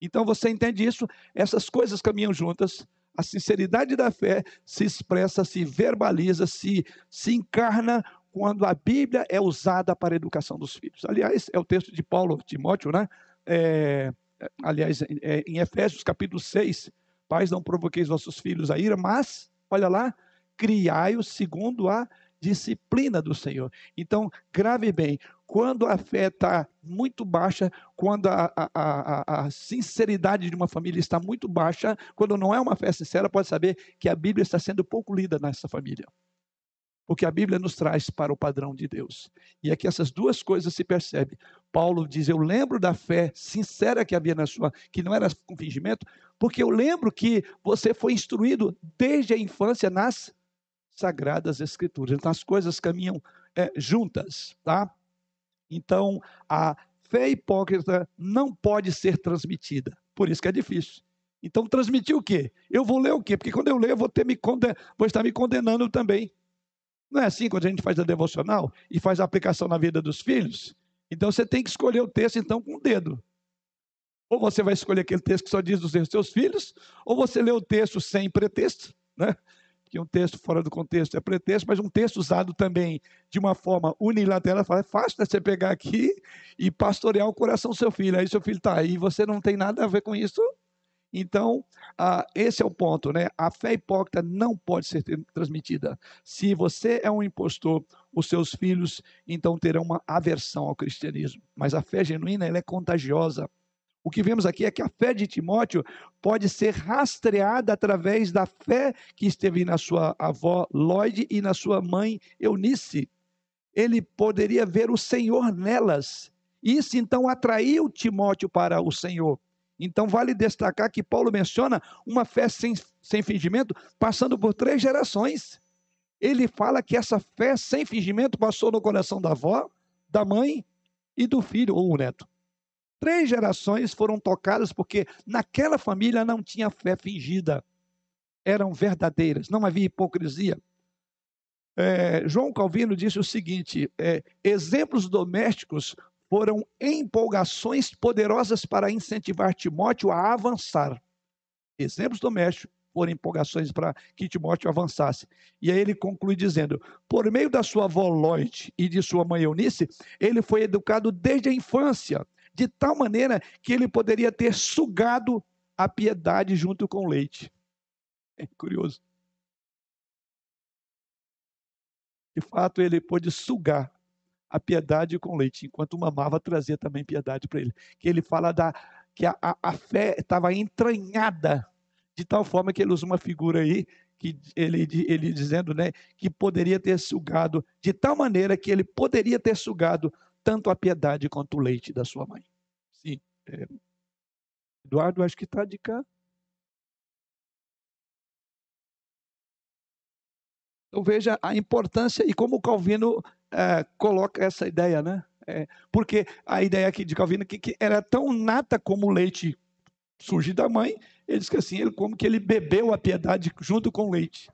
Então você entende isso? Essas coisas caminham juntas. A sinceridade da fé se expressa, se verbaliza, se, se encarna quando a Bíblia é usada para a educação dos filhos. Aliás, é o texto de Paulo, Timóteo, né? É, aliás, é, em Efésios capítulo 6, pais, não provoqueis vossos filhos a ira, mas, olha lá, criai-os segundo a disciplina do Senhor. Então, grave bem, quando a fé está muito baixa, quando a, a, a, a, sinceridade de uma família está muito baixa, quando não é uma fé sincera, pode saber que a Bíblia está sendo pouco lida nessa família. Porque a Bíblia nos traz para o padrão de Deus. E aqui essas duas coisas se percebem. Paulo diz: Eu lembro da fé sincera que havia na sua, que não era com fingimento, porque eu lembro que você foi instruído desde a infância nas Sagradas Escrituras. Então as coisas caminham é, juntas, tá? Então a fé hipócrita não pode ser transmitida. Por isso que é difícil. Então transmitir o quê? Eu vou ler o quê? Porque quando eu ler eu vou, ter me conden... vou estar me condenando também. Não é assim quando a gente faz a devocional e faz a aplicação na vida dos filhos? Então você tem que escolher o texto então com o dedo. Ou você vai escolher aquele texto que só diz dos seus filhos, ou você lê o texto sem pretexto, né? Porque um texto fora do contexto é pretexto, mas um texto usado também de uma forma unilateral, é fácil né, você pegar aqui e pastorear o coração do seu filho. Aí seu filho está aí, você não tem nada a ver com isso. Então, ah, esse é o ponto, né? A fé hipócrita não pode ser transmitida. Se você é um impostor, os seus filhos então terão uma aversão ao cristianismo. Mas a fé genuína, ela é contagiosa. O que vemos aqui é que a fé de Timóteo pode ser rastreada através da fé que esteve na sua avó Lloyd e na sua mãe Eunice. Ele poderia ver o Senhor nelas. Isso então atraiu Timóteo para o Senhor. Então vale destacar que Paulo menciona uma fé sem, sem fingimento, passando por três gerações. Ele fala que essa fé sem fingimento passou no coração da avó, da mãe e do filho ou o neto. Três gerações foram tocadas porque naquela família não tinha fé fingida. Eram verdadeiras, não havia hipocrisia. É, João Calvino disse o seguinte: é, exemplos domésticos foram empolgações poderosas para incentivar Timóteo a avançar. Exemplos domésticos foram empolgações para que Timóteo avançasse. E aí ele conclui dizendo: por meio da sua avó Lloyd e de sua mãe Eunice, ele foi educado desde a infância de tal maneira que ele poderia ter sugado a piedade junto com o leite. É curioso. De fato, ele pôde sugar a piedade com leite, enquanto mamava trazia também piedade para ele. Que ele fala da que a, a, a fé estava entranhada de tal forma que ele usa uma figura aí que ele, ele dizendo, né, que poderia ter sugado de tal maneira que ele poderia ter sugado tanto a piedade quanto o leite da sua mãe. Sim. É, Eduardo, acho que está de cá. Então veja a importância e como o Calvino é, coloca essa ideia, né? É, porque a ideia aqui de Calvino que, que era tão nata como o leite surge da mãe, ele diz que assim, ele, como que ele bebeu a piedade junto com o leite.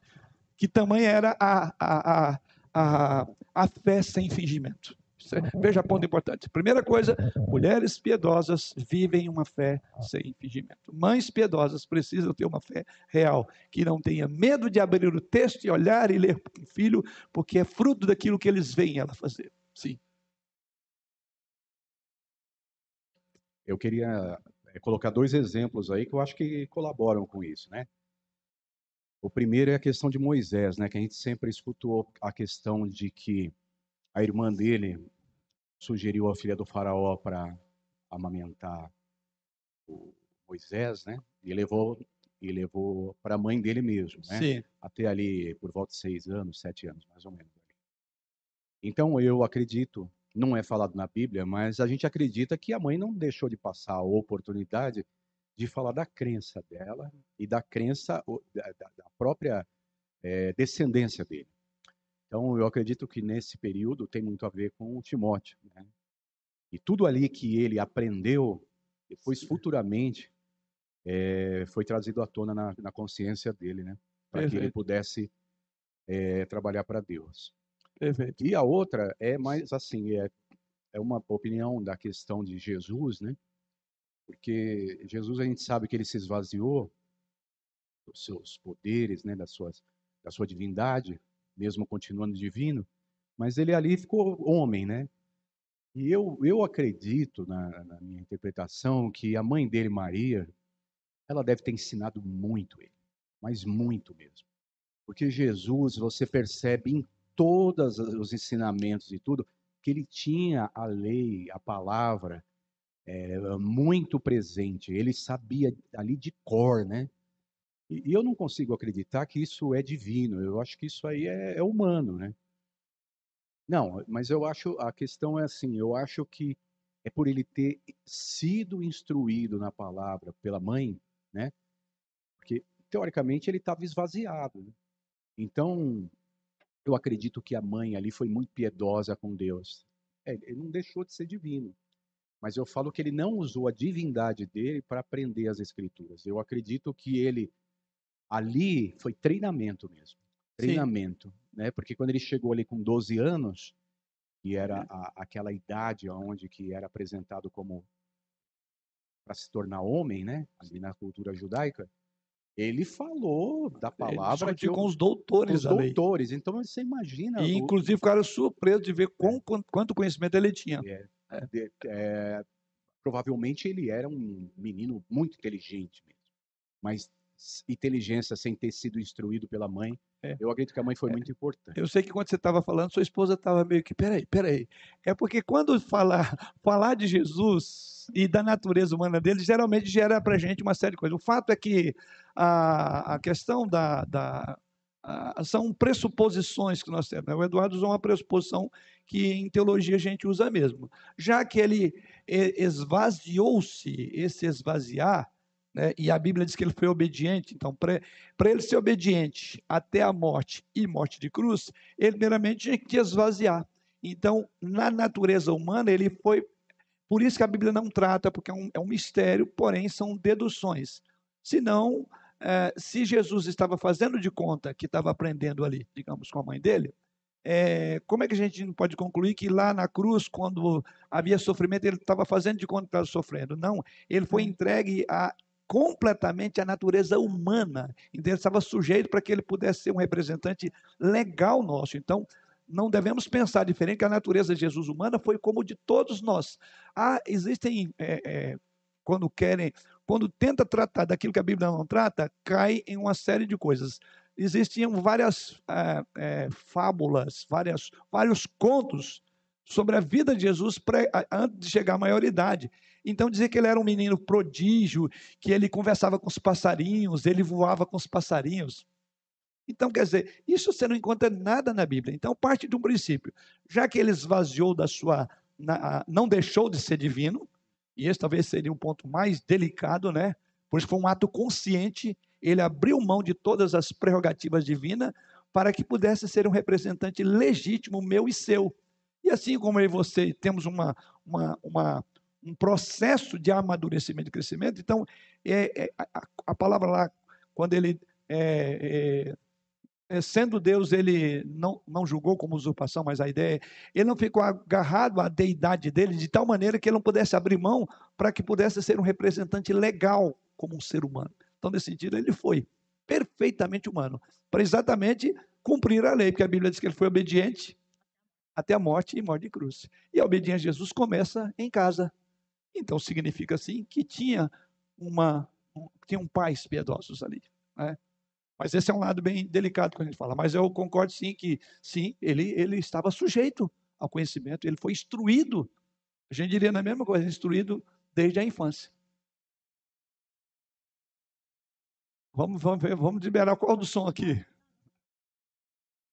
Que tamanho era a, a, a, a, a fé sem fingimento. Veja ponto importante. Primeira coisa, mulheres piedosas vivem uma fé sem fingimento. Mães piedosas precisam ter uma fé real, que não tenha medo de abrir o texto e olhar e ler para o filho, porque é fruto daquilo que eles veem ela fazer. Sim. Eu queria eh, colocar dois exemplos aí que eu acho que colaboram com isso, né? O primeiro é a questão de Moisés, né? Que a gente sempre escutou a questão de que a irmã dele sugeriu a filha do faraó para amamentar o Moisés, né? E levou e levou para a mãe dele mesmo, né? Sim. Até ali por volta de seis anos, sete anos, mais ou menos. Então eu acredito, não é falado na Bíblia, mas a gente acredita que a mãe não deixou de passar a oportunidade de falar da crença dela e da crença da, própria é, descendência dele. Então, eu acredito que nesse período tem muito a ver com o Timóteo. Né? E tudo ali que ele aprendeu, depois futuramente, é, foi trazido à tona na, na consciência dele, né? Para que ele pudesse é, trabalhar para Deus. Perfeito. E a outra é mais assim, é, é uma opinião da questão de Jesus, né? Porque Jesus a gente sabe que ele se esvaziou dos seus poderes, né, das suas, da sua divindade, mesmo continuando divino, mas ele ali ficou homem, né? E eu, eu acredito, na, na minha interpretação, que a mãe dele, Maria, ela deve ter ensinado muito ele, mas muito mesmo. Porque Jesus, você percebe em todos os ensinamentos e tudo, que ele tinha a lei, a palavra, é, muito presente. Ele sabia ali de cor, né? E, e, eu não consigo acreditar que isso é divino. Eu acho que isso aí é, é humano, né? Não, mas eu acho a questão é assim. Eu acho que é por ele ter sido instruído na palavra pela mãe, né? Porque teoricamente ele estava esvaziado. Né? Então Eu acredito que a mãe ali foi muito piedosa com Deus. É, ele não deixou de ser divino. Mas eu falo que ele não usou a divindade dele para aprender as escrituras. Eu acredito que ele ali foi treinamento mesmo. Treinamento, né? Porque quando ele chegou ali com 12 anos, e era É. a, aquela idade onde que era apresentado como para se tornar homem, né? Ali na cultura judaica, ele falou da Ele palavra que discutiu eu, com os doutores os da lei. doutores. Então você imagina E, o- inclusive, ficaram surpresos de ver quão, quanto, quanto conhecimento ele tinha. de- é, provavelmente ele era um menino muito inteligente mesmo. Mas inteligência sem ter sido instruído pela mãe, É. eu acredito que a mãe foi muito importante. Eu sei que quando você estava falando, sua esposa estava meio que, peraí, peraí. É porque quando falar, falar de Jesus e da natureza humana dele, geralmente gera para a gente uma série de coisas. O fato é que a, a questão da. da são pressuposições que nós temos. né? O Eduardo usou uma pressuposição que em teologia a gente usa mesmo. Já que ele esvaziou-se, esse esvaziar, né, e a Bíblia diz que ele foi obediente, então, para ele ser obediente até a morte e morte de cruz, ele primeiramente tinha que esvaziar. Então, na natureza humana, ele foi. Por isso que a Bíblia não trata, porque é um, é um mistério, porém são deduções. Senão, eh, se Jesus estava fazendo de conta que estava aprendendo ali, digamos, com a mãe dele, eh, como é que a gente não pode concluir que lá na cruz, quando havia sofrimento, ele estava fazendo de conta que estava sofrendo? Não, ele foi entregue a completamente à natureza humana. Então, ele estava sujeito para que ele pudesse ser um representante legal nosso. Então, não devemos pensar diferente, que a natureza de Jesus humana foi como de todos nós. Ah, existem, é, é, quando querem, quando tenta tratar daquilo que a Bíblia não trata, cai em uma série de coisas. Existiam várias ah, é, fábulas, várias, vários contos sobre a vida de Jesus pré, a- antes de chegar à maioridade. Então, dizer que ele era um menino prodígio, que ele conversava com os passarinhos, ele voava com os passarinhos. Então, quer dizer, isso você não encontra nada na Bíblia. Então, parte de um princípio. Já que ele esvaziou da sua. na- não deixou de ser divino, e esse talvez seria um ponto mais delicado, né? Por isso foi um ato consciente, ele abriu mão de todas as prerrogativas divinas para que pudesse ser um representante legítimo meu e seu. E assim como eu e você temos uma, uma, uma- um processo de amadurecimento e crescimento, então, é, é, a, a palavra lá, quando ele é, é, é, sendo Deus, ele não, não julgou como usurpação, mas a ideia é, ele não ficou agarrado à deidade dele de tal maneira que ele não pudesse abrir mão para que pudesse ser um representante legal como um ser humano. Então, nesse sentido, ele foi perfeitamente humano, para exatamente cumprir a lei, porque a Bíblia diz que ele foi obediente até a morte e morte de cruz. E a obediência a Jesus começa em casa. Então, significa assim que tinha uma um, tinham pais piedosos ali, né? Mas esse é um lado bem delicado quando a gente fala. Mas eu concordo sim que, sim, ele, ele estava sujeito ao conhecimento, ele foi instruído. A gente diria na mesma coisa, instruído desde a infância. Vamos, vamos, ver, vamos liberar qual do som aqui?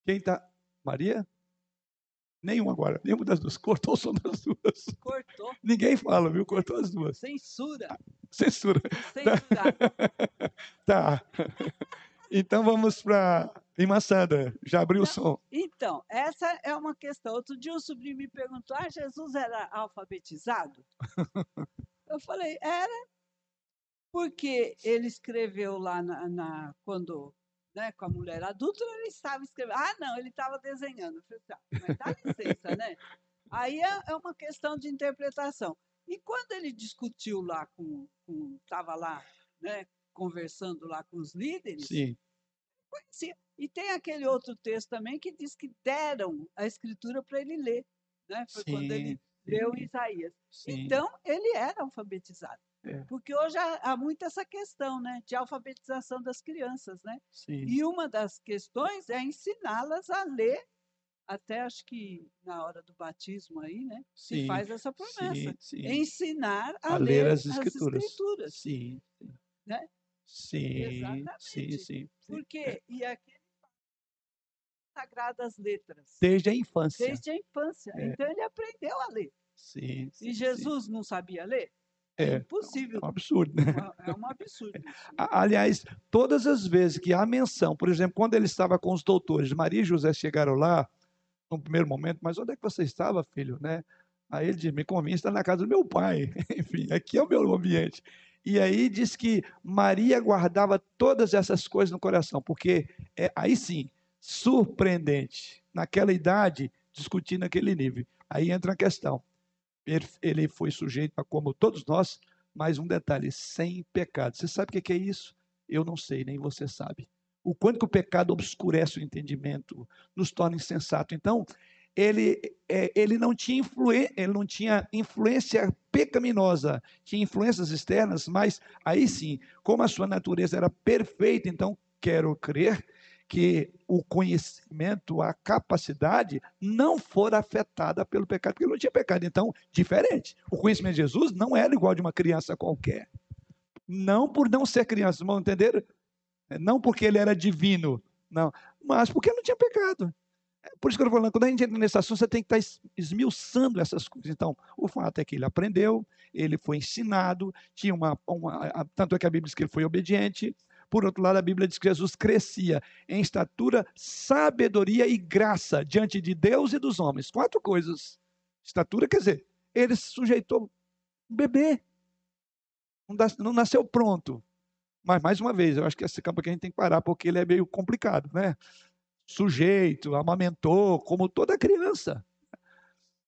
Quem está? Maria? Nenhum agora, nenhuma das duas. Cortou o som das duas. Cortou. Ninguém fala, viu? Cortou as duas. Censura. Censura. Censurar. Tá. Então vamos para Irmã Sandra. Já abriu o Não. som. Então, essa é uma questão. Outro dia um sobrinho me perguntou: ah, Jesus era alfabetizado? Eu falei: era, porque ele escreveu lá na, na- quando, né, com a mulher adulta, ele estava escrevendo. Ah, não, ele estava desenhando. Eu falei, tá, mas dá licença, né? Aí é, é uma questão de interpretação. E quando ele discutiu lá com, estava lá, né, conversando lá com os líderes, Sim. conhecia. E tem aquele outro texto também que diz que deram a escritura para ele ler. Né? Foi quando ele Sim, leu sim, Isaías. sim. Então, ele era alfabetizado. É. Porque hoje há, há muito essa questão né, de alfabetização das crianças. Né? Sim. E uma das questões é ensiná-las a ler, até acho que na hora do batismo aí, né? Se Sim, faz essa promessa. Sim, sim. Ensinar a, A ler as as escrituras. escrituras. Sim. sim. Né? Sim, sim, Exatamente. sim, sim. Porque, e aqui sagradas letras. Desde a infância. Desde a infância. É. Então ele aprendeu a ler. Sim, sim, E Jesus não sabia ler? É, É. impossível. É um absurdo, né? É um absurdo. Aliás, todas as vezes que há menção, por exemplo, quando ele estava com os doutores, Maria e José chegaram lá, no primeiro momento, mas onde é que você estava, filho? Né? Aí ele diz, me convém estar na casa do meu pai. Enfim, aqui é o meu ambiente. E aí diz que Maria guardava todas essas coisas no coração, porque é, aí sim, surpreendente, naquela idade, discutir naquele nível. Aí entra a questão. Ele- foi sujeito a, como todos nós, mais um detalhe, sem pecado. Você sabe o que é isso? Eu não sei, nem você sabe. O quanto que o pecado obscurece o entendimento, nos torna insensato. Então, ele, é, ele, não tinha ele não tinha influência pecaminosa, tinha influências externas, mas aí sim, como a sua natureza era perfeita, então quero crer que o conhecimento, a capacidade não for afetada pelo pecado, porque ele não tinha pecado. Então, diferente. O conhecimento de Jesus não era igual de uma criança qualquer. Não por não ser criança, vão entender? Não porque ele era divino, não, mas porque ele não tinha pecado. É Por isso que eu estou falando, quando a gente entra nesse assunto, você tem que estar es- esmiuçando essas coisas. Então, o fato é que ele aprendeu, ele foi ensinado, tinha uma, uma- tanto é que a Bíblia diz que ele foi obediente. Por outro lado, a Bíblia diz que Jesus crescia em estatura, sabedoria e graça diante de Deus e dos homens. Quatro coisas. Estatura, quer dizer, ele se sujeitou um bebê. Não, nasceu pronto. Mas, mais uma vez, eu acho que esse campo aqui a gente tem que parar, porque ele é meio complicado, né? Sujeito, amamentou, como toda criança.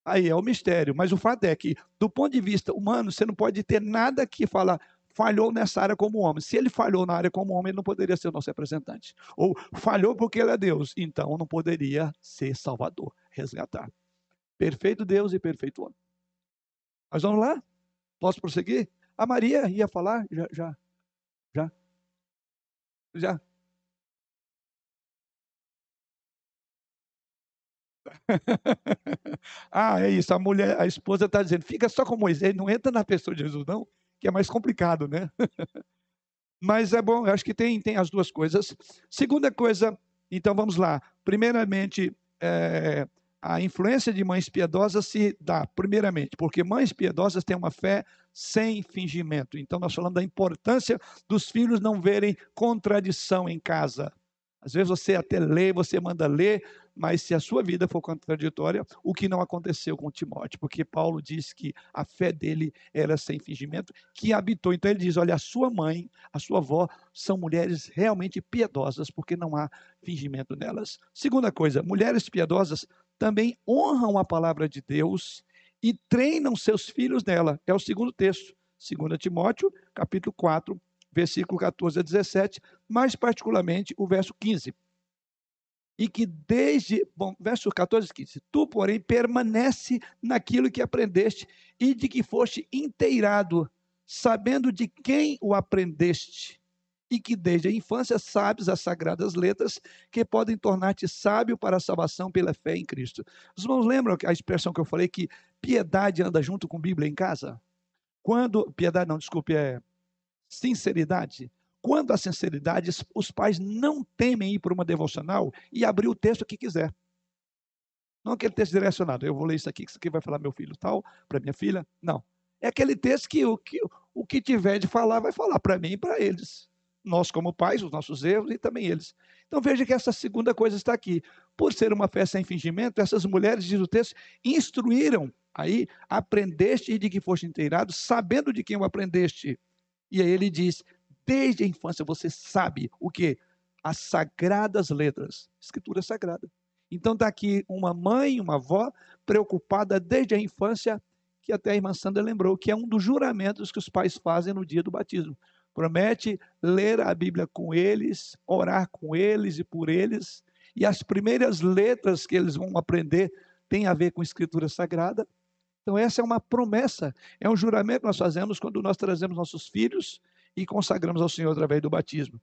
Aí é o mistério. Mas o fato é que, do ponto de vista humano, você não pode ter nada que falar falhou nessa área como homem. Se ele falhou na área como homem, ele não poderia ser nosso representante. Ou falhou porque ele é Deus, então não poderia ser salvador, resgatar. Perfeito Deus e perfeito homem. Mas vamos lá? Posso prosseguir? A Maria ia falar? Já, já, já. Já. ah, é isso. A mulher, a esposa está dizendo, fica só com Moisés, não entra na pessoa de Jesus, não, que é mais complicado, né? Mas é bom, eu acho que tem, tem as duas coisas. Segunda coisa, então vamos lá. Primeiramente, é, a influência de mães piedosas se dá, primeiramente, porque mães piedosas têm uma fé sem fingimento. Então, nós falamos da importância dos filhos não verem contradição em casa. Às vezes você até lê, você manda ler, mas se a sua vida for contraditória, o que não aconteceu com Timóteo, porque Paulo diz que a fé dele era sem fingimento, que habitou. Então ele diz: olha, a sua mãe, a sua avó são mulheres realmente piedosas, porque não há fingimento nelas. Segunda coisa, mulheres piedosas também honram a palavra de Deus e treinam seus filhos nela. É o segundo texto, 2 Timóteo, capítulo 4, versículo 14 a 17, mais particularmente o verso 15. E que desde, bom, verso 14 e 15, tu, porém, permanece naquilo que aprendeste e de que foste inteirado, sabendo de quem o aprendeste, e que desde a infância sabes as sagradas letras que podem tornar-te sábio para a salvação pela fé em Cristo. Os irmãos lembram a expressão que eu falei que piedade anda junto com Bíblia em casa? Quando, piedade não, desculpe, é sinceridade. Quando a sinceridade, os pais não temem ir para uma devocional e abrir o texto que quiser. Não aquele texto direcionado, eu vou ler isso aqui, isso aqui vai falar meu filho tal, para minha filha. Não. É aquele texto que o que, o que tiver de falar, vai falar para mim e para eles. Nós, como pais, os nossos erros e também eles. Então veja que essa segunda coisa está aqui. Por ser uma fé sem fingimento, essas mulheres, diz o texto, instruíram aí, aprendeste de que foste inteirado, sabendo de quem o aprendeste. E aí ele diz: desde a infância você sabe o que? As sagradas letras, escritura sagrada. Então está aqui uma mãe, uma avó, preocupada desde a infância, que até a irmã Sandra lembrou, que é um dos juramentos que os pais fazem no dia do batismo. Promete ler a Bíblia com eles, orar com eles e por eles, e as primeiras letras que eles vão aprender têm a ver com escritura sagrada. Então, essa é uma promessa, é um juramento que nós fazemos quando nós trazemos nossos filhos e consagramos ao Senhor através do batismo.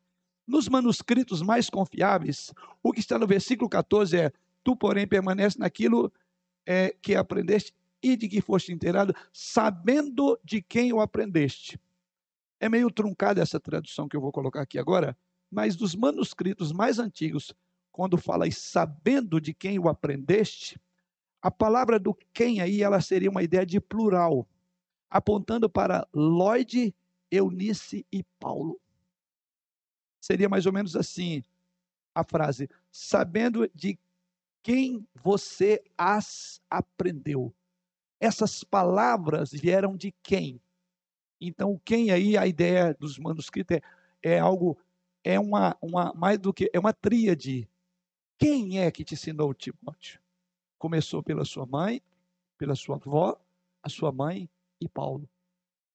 Nos manuscritos mais confiáveis, o que está no versículo 14 é: Tu, porém, permanece naquilo é, que aprendeste e de que foste inteirado, sabendo de quem o aprendeste. É meio truncada essa tradução que eu vou colocar aqui agora, mas dos manuscritos mais antigos, quando fala e sabendo de quem o aprendeste, a palavra do quem aí ela seria uma ideia de plural. apontando para Lloyd, Eunice e Paulo. Seria mais ou menos assim a frase: sabendo de quem você as aprendeu. Essas palavras vieram de quem? Então, quem aí, a ideia dos manuscritos é, é algo, é uma, uma, mais do que, é uma tríade. Quem é que te ensinou, Timóteo? Começou pela sua mãe, pela sua avó, a sua mãe e Paulo.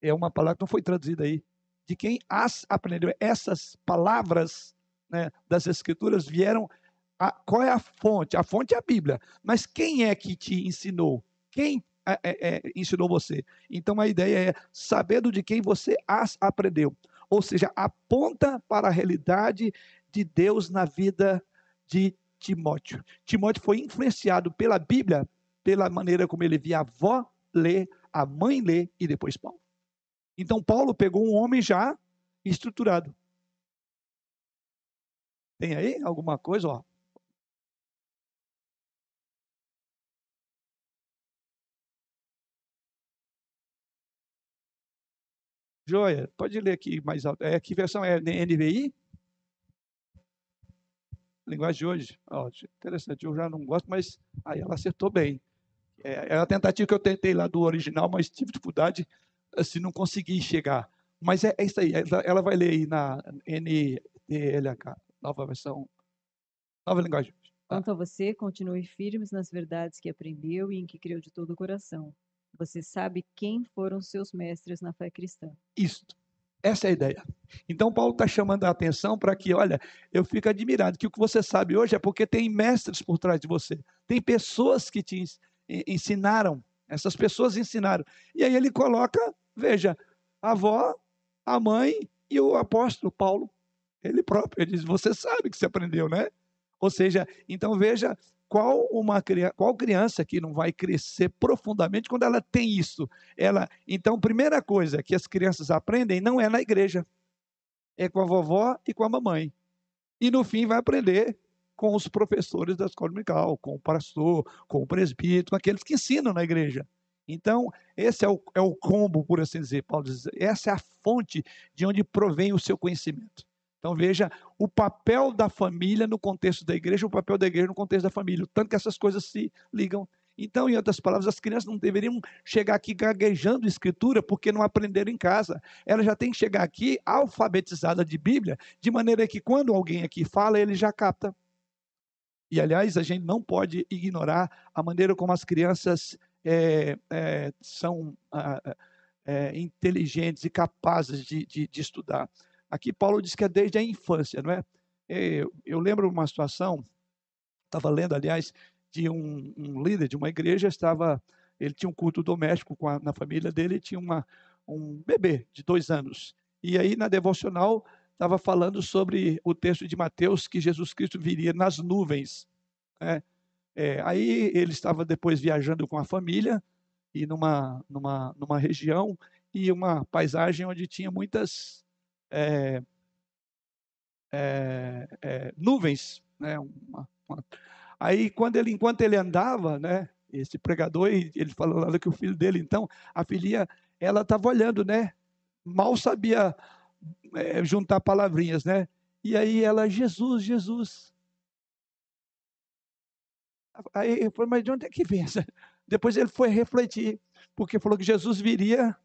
É uma palavra que não foi traduzida aí. De quem as aprendeu. Essas palavras né, das Escrituras vieram. A, qual é a fonte? A fonte é a Bíblia. Mas quem é que te ensinou? Quem é, é, é, ensinou você? Então a ideia é sabendo de quem você as aprendeu. Ou seja, aponta para a realidade de Deus na vida de Timóteo. Timóteo foi influenciado pela Bíblia, pela maneira como ele via a avó ler, a mãe ler e depois Paulo. Então Paulo pegou um homem já estruturado. Tem aí alguma coisa? Ó. Joia, pode ler aqui mais alto. É, que versão é? NVI? Linguagem de hoje. Ó, interessante, eu já não gosto, mas aí ela acertou bem. É, é a tentativa que eu tentei lá do original, mas tive dificuldade, assim, não consegui chegar. Mas é, é isso aí, ela, vai ler aí na NTLH, nova versão, nova linguagem. Tá? Quanto a você, continue firmes nas verdades que aprendeu e em que creu de todo o coração. Você sabe quem foram seus mestres na fé cristã. Isso. Essa é a ideia. Então, Paulo está chamando a atenção para que, olha, eu fico admirado que o que você sabe hoje é porque tem mestres por trás de você. Tem pessoas que te ensinaram. Essas pessoas ensinaram. E aí ele coloca, veja, a avó, a mãe e o apóstolo Paulo. Ele próprio. Ele diz: Você sabe que você aprendeu, né? Ou seja, então veja qual uma qual criança que não vai crescer profundamente quando ela tem isso? Ela, então, primeira coisa que as crianças aprendem não é na igreja, é com a vovó e com a mamãe. E no fim vai aprender com os professores da escola dominical, com o pastor, com o presbítero, aqueles que ensinam na igreja. Então, esse é o, é o combo, por assim dizer. Paulo diz, essa é a fonte de onde provém o seu conhecimento. Então veja o papel da família no contexto da igreja, o papel da igreja no contexto da família, tanto que essas coisas se ligam. Então, em outras palavras, as crianças não deveriam chegar aqui gaguejando escritura porque não aprenderam em casa. Elas já têm que chegar aqui alfabetizada de Bíblia, de maneira que quando alguém aqui fala, ele já capta. E, aliás, a gente não pode ignorar a maneira como as crianças é, é, são é, inteligentes e capazes de, de, de estudar. Aqui Paulo diz que é desde a infância, não é? Eu, eu lembro uma situação, estava lendo, aliás, de um, um, líder de uma igreja, estava, ele tinha um culto doméstico a, na família dele, tinha uma, um bebê de dois anos. E aí, na devocional, estava falando sobre o texto de Mateus, que Jesus Cristo viria nas nuvens. Né? É, aí ele estava depois viajando com a família, e numa, numa, numa região, e uma paisagem onde tinha muitas é, é, é, nuvens, né? Uma, uma... Aí quando ele, enquanto ele andava, né? Esse pregador, ele falou lá que o filho dele, então, a filhinha, ela estava olhando, né? Mal sabia é, juntar palavrinhas, né? E aí ela, Jesus, Jesus. Aí eu falei, mas de onde é que vem essa? Depois ele foi refletir, porque falou que Jesus viria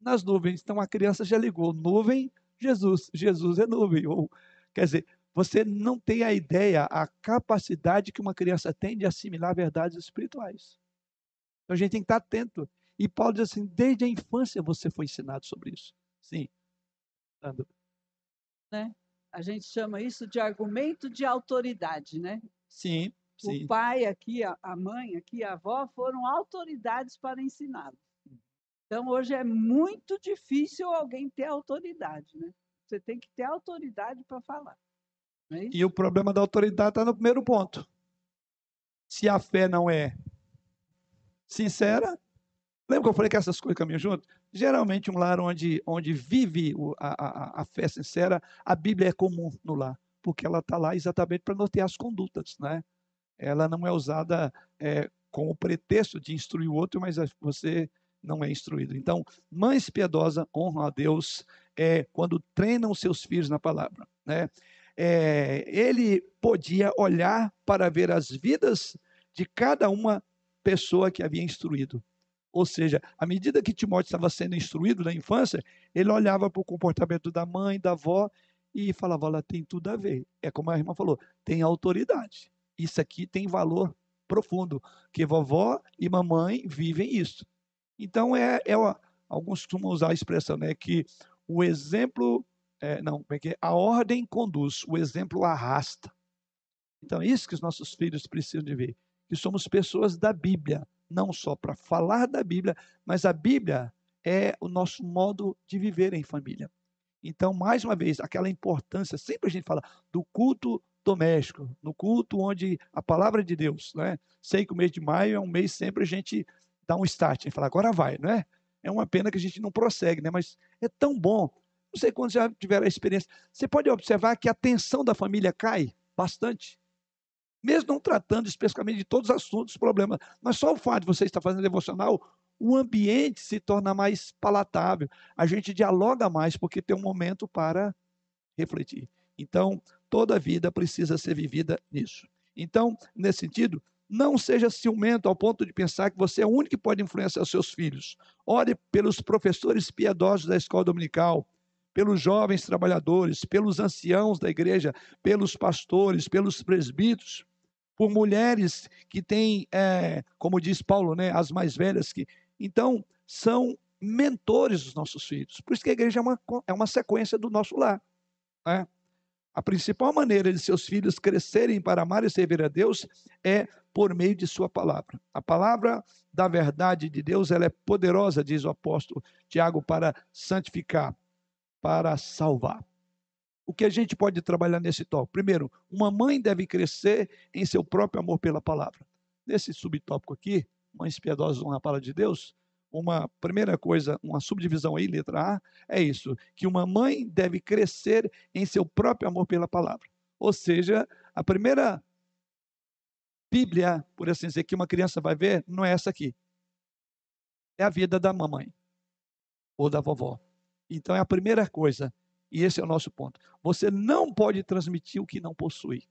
nas nuvens. Então a criança já ligou, nuvem Jesus. Jesus é nuvem. Ou, quer dizer, você não tem a ideia, a capacidade que uma criança tem de assimilar verdades espirituais. Então a gente tem que estar atento. E Paulo diz assim: desde a infância você foi ensinado sobre isso. Sim. Ando. Né? A gente chama isso de argumento de autoridade, né? Sim. Sim. O pai aqui, a mãe aqui, a avó foram autoridades para ensiná-lo. Então, hoje é muito difícil alguém ter autoridade, né? Você tem que ter autoridade para falar. É e o problema da autoridade está no primeiro ponto. Se a fé não é sincera, lembra que eu falei que essas coisas caminham junto? Geralmente, um lar onde, onde vive a, a, a fé sincera, a Bíblia é comum no lar, porque ela está lá exatamente para nortear as condutas, né? Ela não é usada é, com o pretexto de instruir o outro, mas você não é instruído. Então, mães piedosas honram a Deus é, quando treinam seus filhos na palavra. Né? É, ele podia olhar para ver as vidas de cada uma pessoa que havia instruído. Ou seja, à medida que Timóteo estava sendo instruído na infância, ele olhava para o comportamento da mãe, da avó e falava: Olha, tem tudo a ver. É como a irmã falou: tem autoridade. Isso aqui tem valor profundo, que vovó e mamãe vivem isso. Então, é, é alguns costumam usar a expressão, né, que o exemplo, é, não, é é? A ordem conduz, o exemplo arrasta. Então, é isso que os nossos filhos precisam de ver, que somos pessoas da Bíblia, não só para falar da Bíblia, mas a Bíblia é o nosso modo de viver em família. Então, mais uma vez, aquela importância, sempre a gente fala do culto doméstico, no culto onde a palavra de Deus, né? Sei que o mês de maio é um mês sempre a gente dá um start, e fala, agora vai, não é? É uma pena que a gente não prossegue, né? Mas é tão bom. Não sei quantos já tiveram a experiência. Você pode observar que a tensão da família cai bastante. Mesmo não tratando especificamente de todos os assuntos, problemas. Mas só o fato de você estar fazendo devocional, o ambiente se torna mais palatável. A gente dialoga mais porque tem um momento para refletir. Então, toda vida precisa ser vivida nisso. Então, nesse sentido, não seja ciumento ao ponto de pensar que você é o único que pode influenciar seus filhos. Ore pelos professores piedosos da escola dominical, pelos jovens trabalhadores, pelos anciãos da igreja, pelos pastores, pelos presbíteros, por mulheres que têm, é, como diz Paulo, né, as mais velhas que. Então, são mentores dos nossos filhos. Por isso que a igreja é uma, é uma sequência do nosso lar. Né? A principal maneira de seus filhos crescerem para amar e servir a Deus é por meio de sua palavra. A palavra da verdade de Deus, ela é poderosa, diz o apóstolo Tiago, para santificar, para salvar. O que a gente pode trabalhar nesse tópico? Primeiro, uma mãe deve crescer em seu próprio amor pela palavra. Nesse subtópico aqui, mães piedosas honram a palavra de Deus, uma primeira coisa, uma subdivisão aí, letra A, é isso, que uma mãe deve crescer em seu próprio amor pela palavra. Ou seja, a primeira Bíblia, por assim dizer, que uma criança vai ver, não é essa aqui. É a vida da mamãe ou da vovó. Então é a primeira coisa, e esse é o nosso ponto. Você não pode transmitir o que não possui.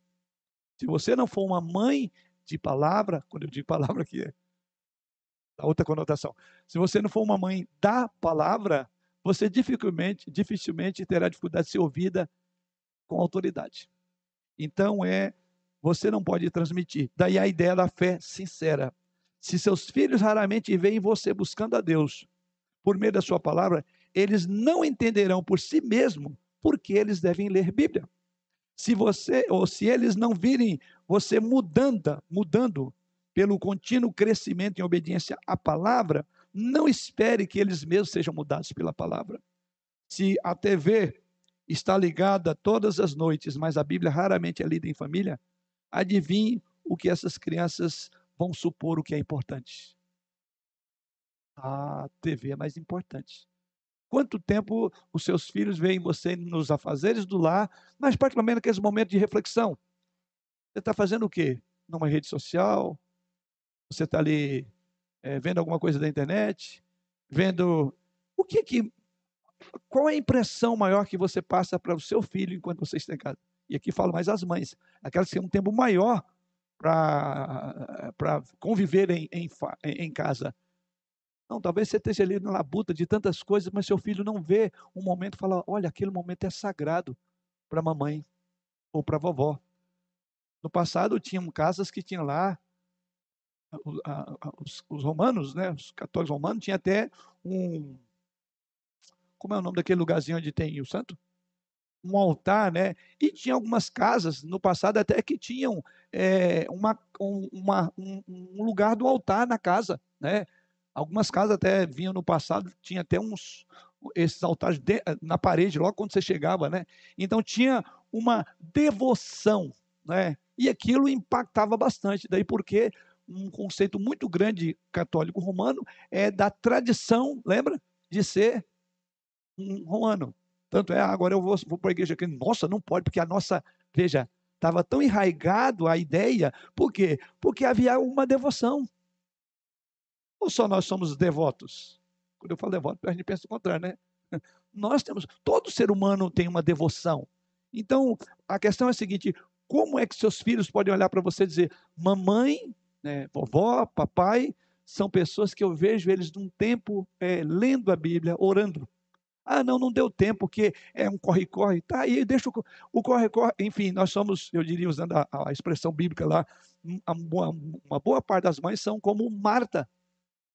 Se você não for uma mãe de palavra, quando eu digo palavra aqui é outra conotação. Se você não for uma mãe da palavra, você dificilmente, dificilmente terá dificuldade de ser ouvida com autoridade. Então é, você não pode transmitir. Daí a ideia da fé sincera. Se seus filhos raramente veem você buscando a Deus por meio da sua palavra, eles não entenderão por si mesmo porque eles devem ler Bíblia. Se você ou se eles não virem você mudando, mudando pelo contínuo crescimento em obediência à palavra, não espere que eles mesmos sejam mudados pela palavra. Se a TV está ligada todas as noites, mas a Bíblia raramente é lida em família, adivinhe o que essas crianças vão supor o que é importante. A TV é mais importante. Quanto tempo os seus filhos veem você nos afazeres do lar, mas particularmente naqueles momentos de reflexão? Você está fazendo o quê? Numa rede social, você está ali é, vendo alguma coisa da internet, vendo o que que qual é a impressão maior que você passa para o seu filho enquanto você está em casa? E aqui falo mais as mães, aquelas que têm um tempo maior para conviver em, em, em casa. Não, talvez você esteja ali na labuta de tantas coisas, mas seu filho não vê um momento e fala: olha, aquele momento é sagrado para a mamãe ou para a vovó. No passado, tinham casas que tinham lá os, os, romanos, né, os católicos romanos, tinha até um. Como é o nome daquele lugarzinho onde tem o santo? Um altar, né? E tinha algumas casas no passado até que tinham é, uma, um, uma, um, um lugar do altar na casa, né? Algumas casas até vinham no passado, tinha até uns esses altares de, na parede, logo quando você chegava, né? Então tinha uma devoção, né? E aquilo impactava bastante. Daí porque um conceito muito grande católico romano é da tradição, lembra? De ser um romano. Tanto é, agora eu vou, vou para a igreja aqui, nossa, não pode, porque a nossa, veja, estava tão enraigado a ideia, por quê? Porque havia uma devoção. Ou só nós somos devotos? Quando eu falo devoto, a gente pensa o contrário, né? Nós temos, todo ser humano tem uma devoção. Então, a questão é a seguinte: como é que seus filhos podem olhar para você e dizer, mamãe, né, vovó, papai, são pessoas que eu vejo eles num tempo é, lendo a Bíblia, orando. Ah, não, não deu tempo, porque é um corre-corre. Tá aí, deixa o corre-corre. Enfim, nós somos, eu diria, usando a, a expressão bíblica lá, uma, uma, boa parte das mães são como Marta.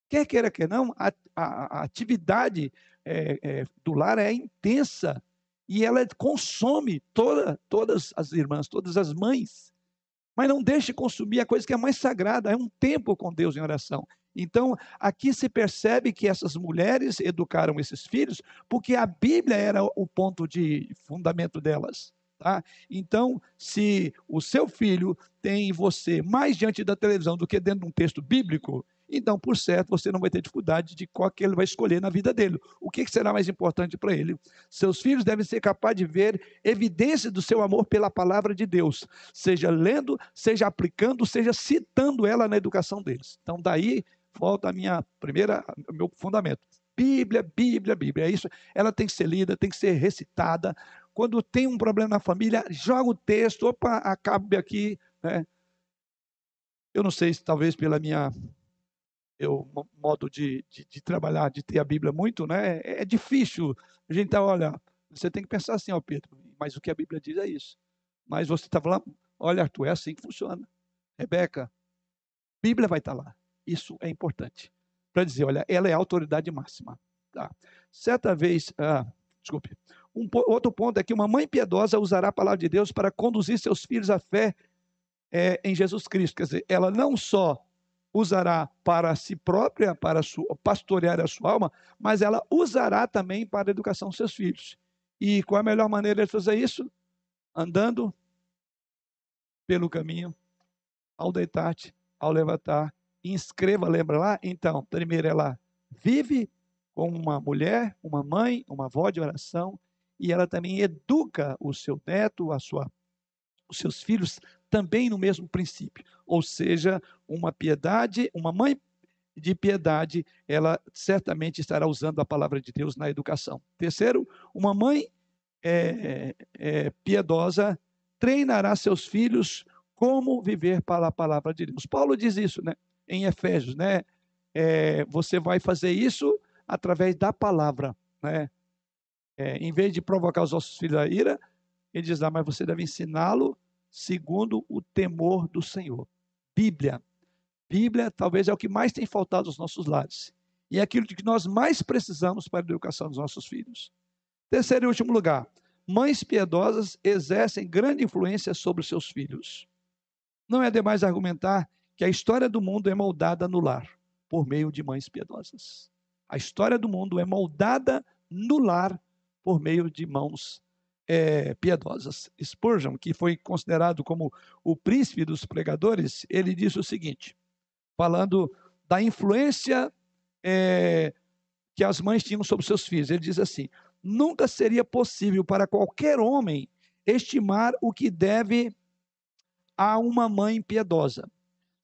Quer queira, quer não, a, a, a atividade é, é, do lar é intensa e ela consome toda, todas as irmãs, todas as mães. Mas não deixe consumir a coisa que é mais sagrada, é um tempo com Deus em oração. Então, aqui se percebe que essas mulheres educaram esses filhos porque a Bíblia era o ponto de fundamento delas. Tá? Então, se o seu filho tem você mais diante da televisão do que dentro de um texto bíblico, então, por certo, você não vai ter dificuldade de qual que ele vai escolher na vida dele. O que será mais importante para ele? Seus filhos devem ser capazes de ver evidência do seu amor pela palavra de Deus, seja lendo, seja aplicando, seja citando ela na educação deles. Então, daí volta a minha primeira, meu fundamento. Bíblia, Bíblia, Bíblia. É isso. Ela tem que ser lida, tem que ser recitada. Quando tem um problema na família, joga o texto, opa, acabe aqui. Né? Eu não sei se talvez pela minha eu, modo de, de, de, trabalhar, de ter a Bíblia muito, né? É, é difícil. A gente tá, olha, você tem que pensar assim, ó Pedro, mas o que a Bíblia diz é isso. Mas você está falando, olha Arthur, é assim que funciona. Rebeca, Bíblia vai estar tá lá. Isso é importante. Para dizer, olha, ela é a autoridade máxima. Tá? Certa vez, ah, desculpe, um, outro ponto é que uma mãe piedosa usará a palavra de Deus para conduzir seus filhos à fé é, em Jesus Cristo. Quer dizer, ela não só usará para si própria, para sua, pastorear a sua alma, mas ela usará também para a educação dos seus filhos. E qual é a melhor maneira de fazer isso? Andando pelo caminho, ao deitar-te, ao levantar, inscreva, lembra lá? Então, primeiro ela vive como uma mulher, uma mãe, uma avó de oração, e ela também educa o seu neto, a sua, os seus filhos também no mesmo princípio. Ou seja, uma piedade, uma mãe de piedade, ela certamente estará usando a palavra de Deus na educação. Terceiro, uma mãe é, é, piedosa treinará seus filhos como viver para a palavra de Deus. Paulo diz isso, né? Em Efésios, né? É, você vai fazer isso através da palavra, né? É, em vez de provocar os nossos filhos a ira, ele diz lá, mas você deve ensiná-lo segundo o temor do Senhor. Bíblia. Bíblia talvez é o que mais tem faltado aos nossos lares. E é aquilo de que nós mais precisamos para a educação dos nossos filhos. Terceiro e último lugar. Mães piedosas exercem grande influência sobre os seus filhos. Não é demais argumentar que a história do mundo é moldada no lar, por meio de mães piedosas. A história do mundo é moldada no lar por meio de mãos é, piedosas. Spurgeon, que foi considerado como o príncipe dos pregadores, ele disse o seguinte, falando da influência é, que as mães tinham sobre seus filhos. Ele diz assim: nunca seria possível para qualquer homem estimar o que deve a uma mãe piedosa.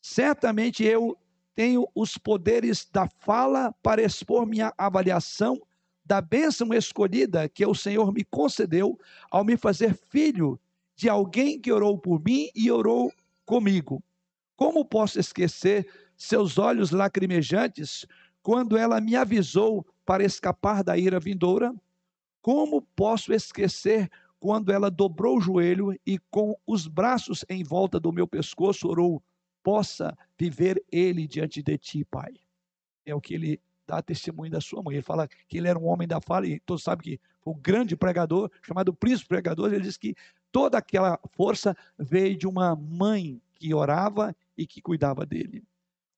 Certamente eu tenho os poderes da fala para expor minha avaliação da bênção escolhida que o Senhor me concedeu ao me fazer filho de alguém que orou por mim e orou comigo. Como posso esquecer seus olhos lacrimejantes quando ela me avisou para escapar da ira vindoura? Como posso esquecer quando ela dobrou o joelho e com os braços em volta do meu pescoço orou: Possa viver ele diante de ti, Pai. É o que ele dá testemunho da sua mãe. Ele fala que ele era um homem da fala, e todos sabem que foi um grande pregador, chamado príncipe pregador. Ele diz que toda aquela força veio de uma mãe que orava e que cuidava dele.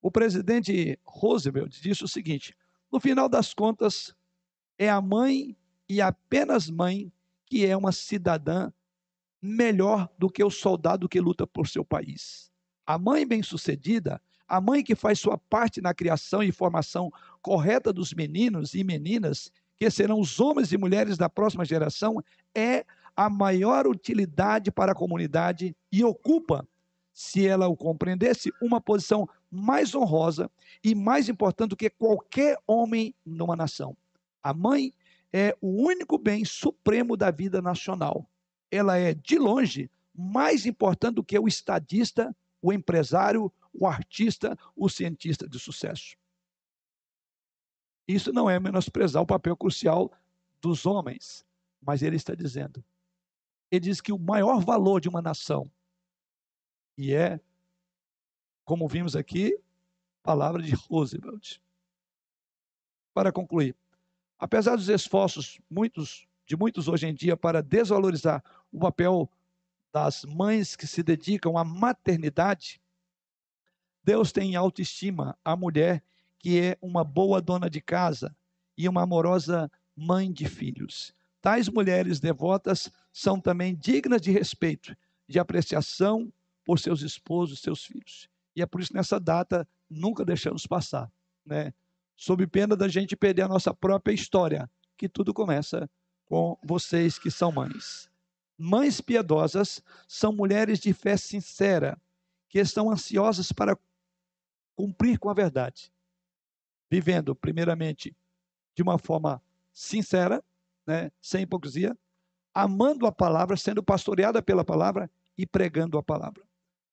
O presidente Roosevelt disse o seguinte: no final das contas, é a mãe e apenas mãe que é uma cidadã melhor do que o soldado que luta por seu país. A mãe bem-sucedida a mãe que faz sua parte na criação e formação correta dos meninos e meninas, que serão os homens e mulheres da próxima geração, é a maior utilidade para a comunidade e ocupa, se ela o compreendesse, uma posição mais honrosa e mais importante do que qualquer homem numa nação. A mãe é o único bem supremo da vida nacional. Ela é, de longe, mais importante do que o estadista, o empresário, o artista, o cientista de sucesso. Isso não é menosprezar o papel crucial dos homens, mas ele está dizendo. Ele diz que o maior valor de uma nação, e é, como vimos aqui, palavra de Roosevelt. Para concluir, apesar dos esforços muitos, de muitos hoje em dia para desvalorizar o papel das mães que se dedicam à maternidade, Deus tem em autoestima a mulher que é uma boa dona de casa e uma amorosa mãe de filhos. Tais mulheres devotas são também dignas de respeito, de apreciação por seus esposos, seus filhos. E é por isso nessa data nunca deixamos passar, né? Sob pena da gente perder a nossa própria história, que tudo começa com vocês que são mães. Mães piedosas são mulheres de fé sincera, que estão ansiosas para cumprir com a verdade, vivendo, primeiramente, de uma forma sincera, né, sem hipocrisia, amando a palavra, sendo pastoreada pela palavra e pregando a palavra.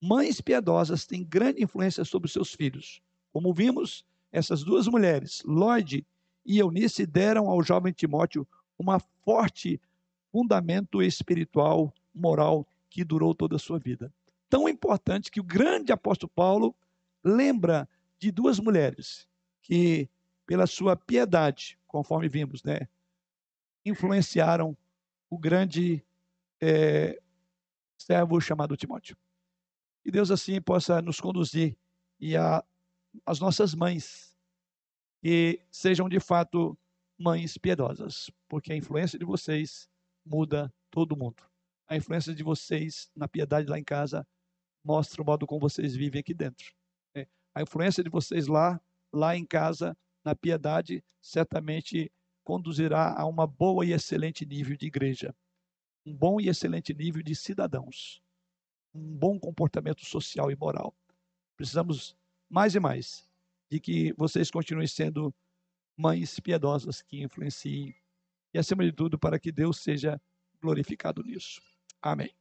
Mães piedosas têm grande influência sobre seus filhos. Como vimos, essas duas mulheres, Lloyd e Eunice, deram ao jovem Timóteo uma forte fundamento espiritual, moral, que durou toda a sua vida. Tão importante que o grande apóstolo Paulo lembra de duas mulheres que, pela sua piedade, conforme vimos, né, influenciaram o grande é, servo chamado Timóteo. Que Deus assim possa nos conduzir e a, as nossas mães que sejam de fato mães piedosas, porque a influência de vocês muda todo mundo. A influência de vocês na piedade lá em casa mostra o modo como vocês vivem aqui dentro. A influência de vocês lá, lá em casa, na piedade, certamente conduzirá a uma boa e excelente nível de igreja, um bom e excelente nível de cidadãos, um bom comportamento social e moral. Precisamos mais e mais de que vocês continuem sendo mães piedosas que influenciem e, acima de tudo, para que Deus seja glorificado nisso. Amém.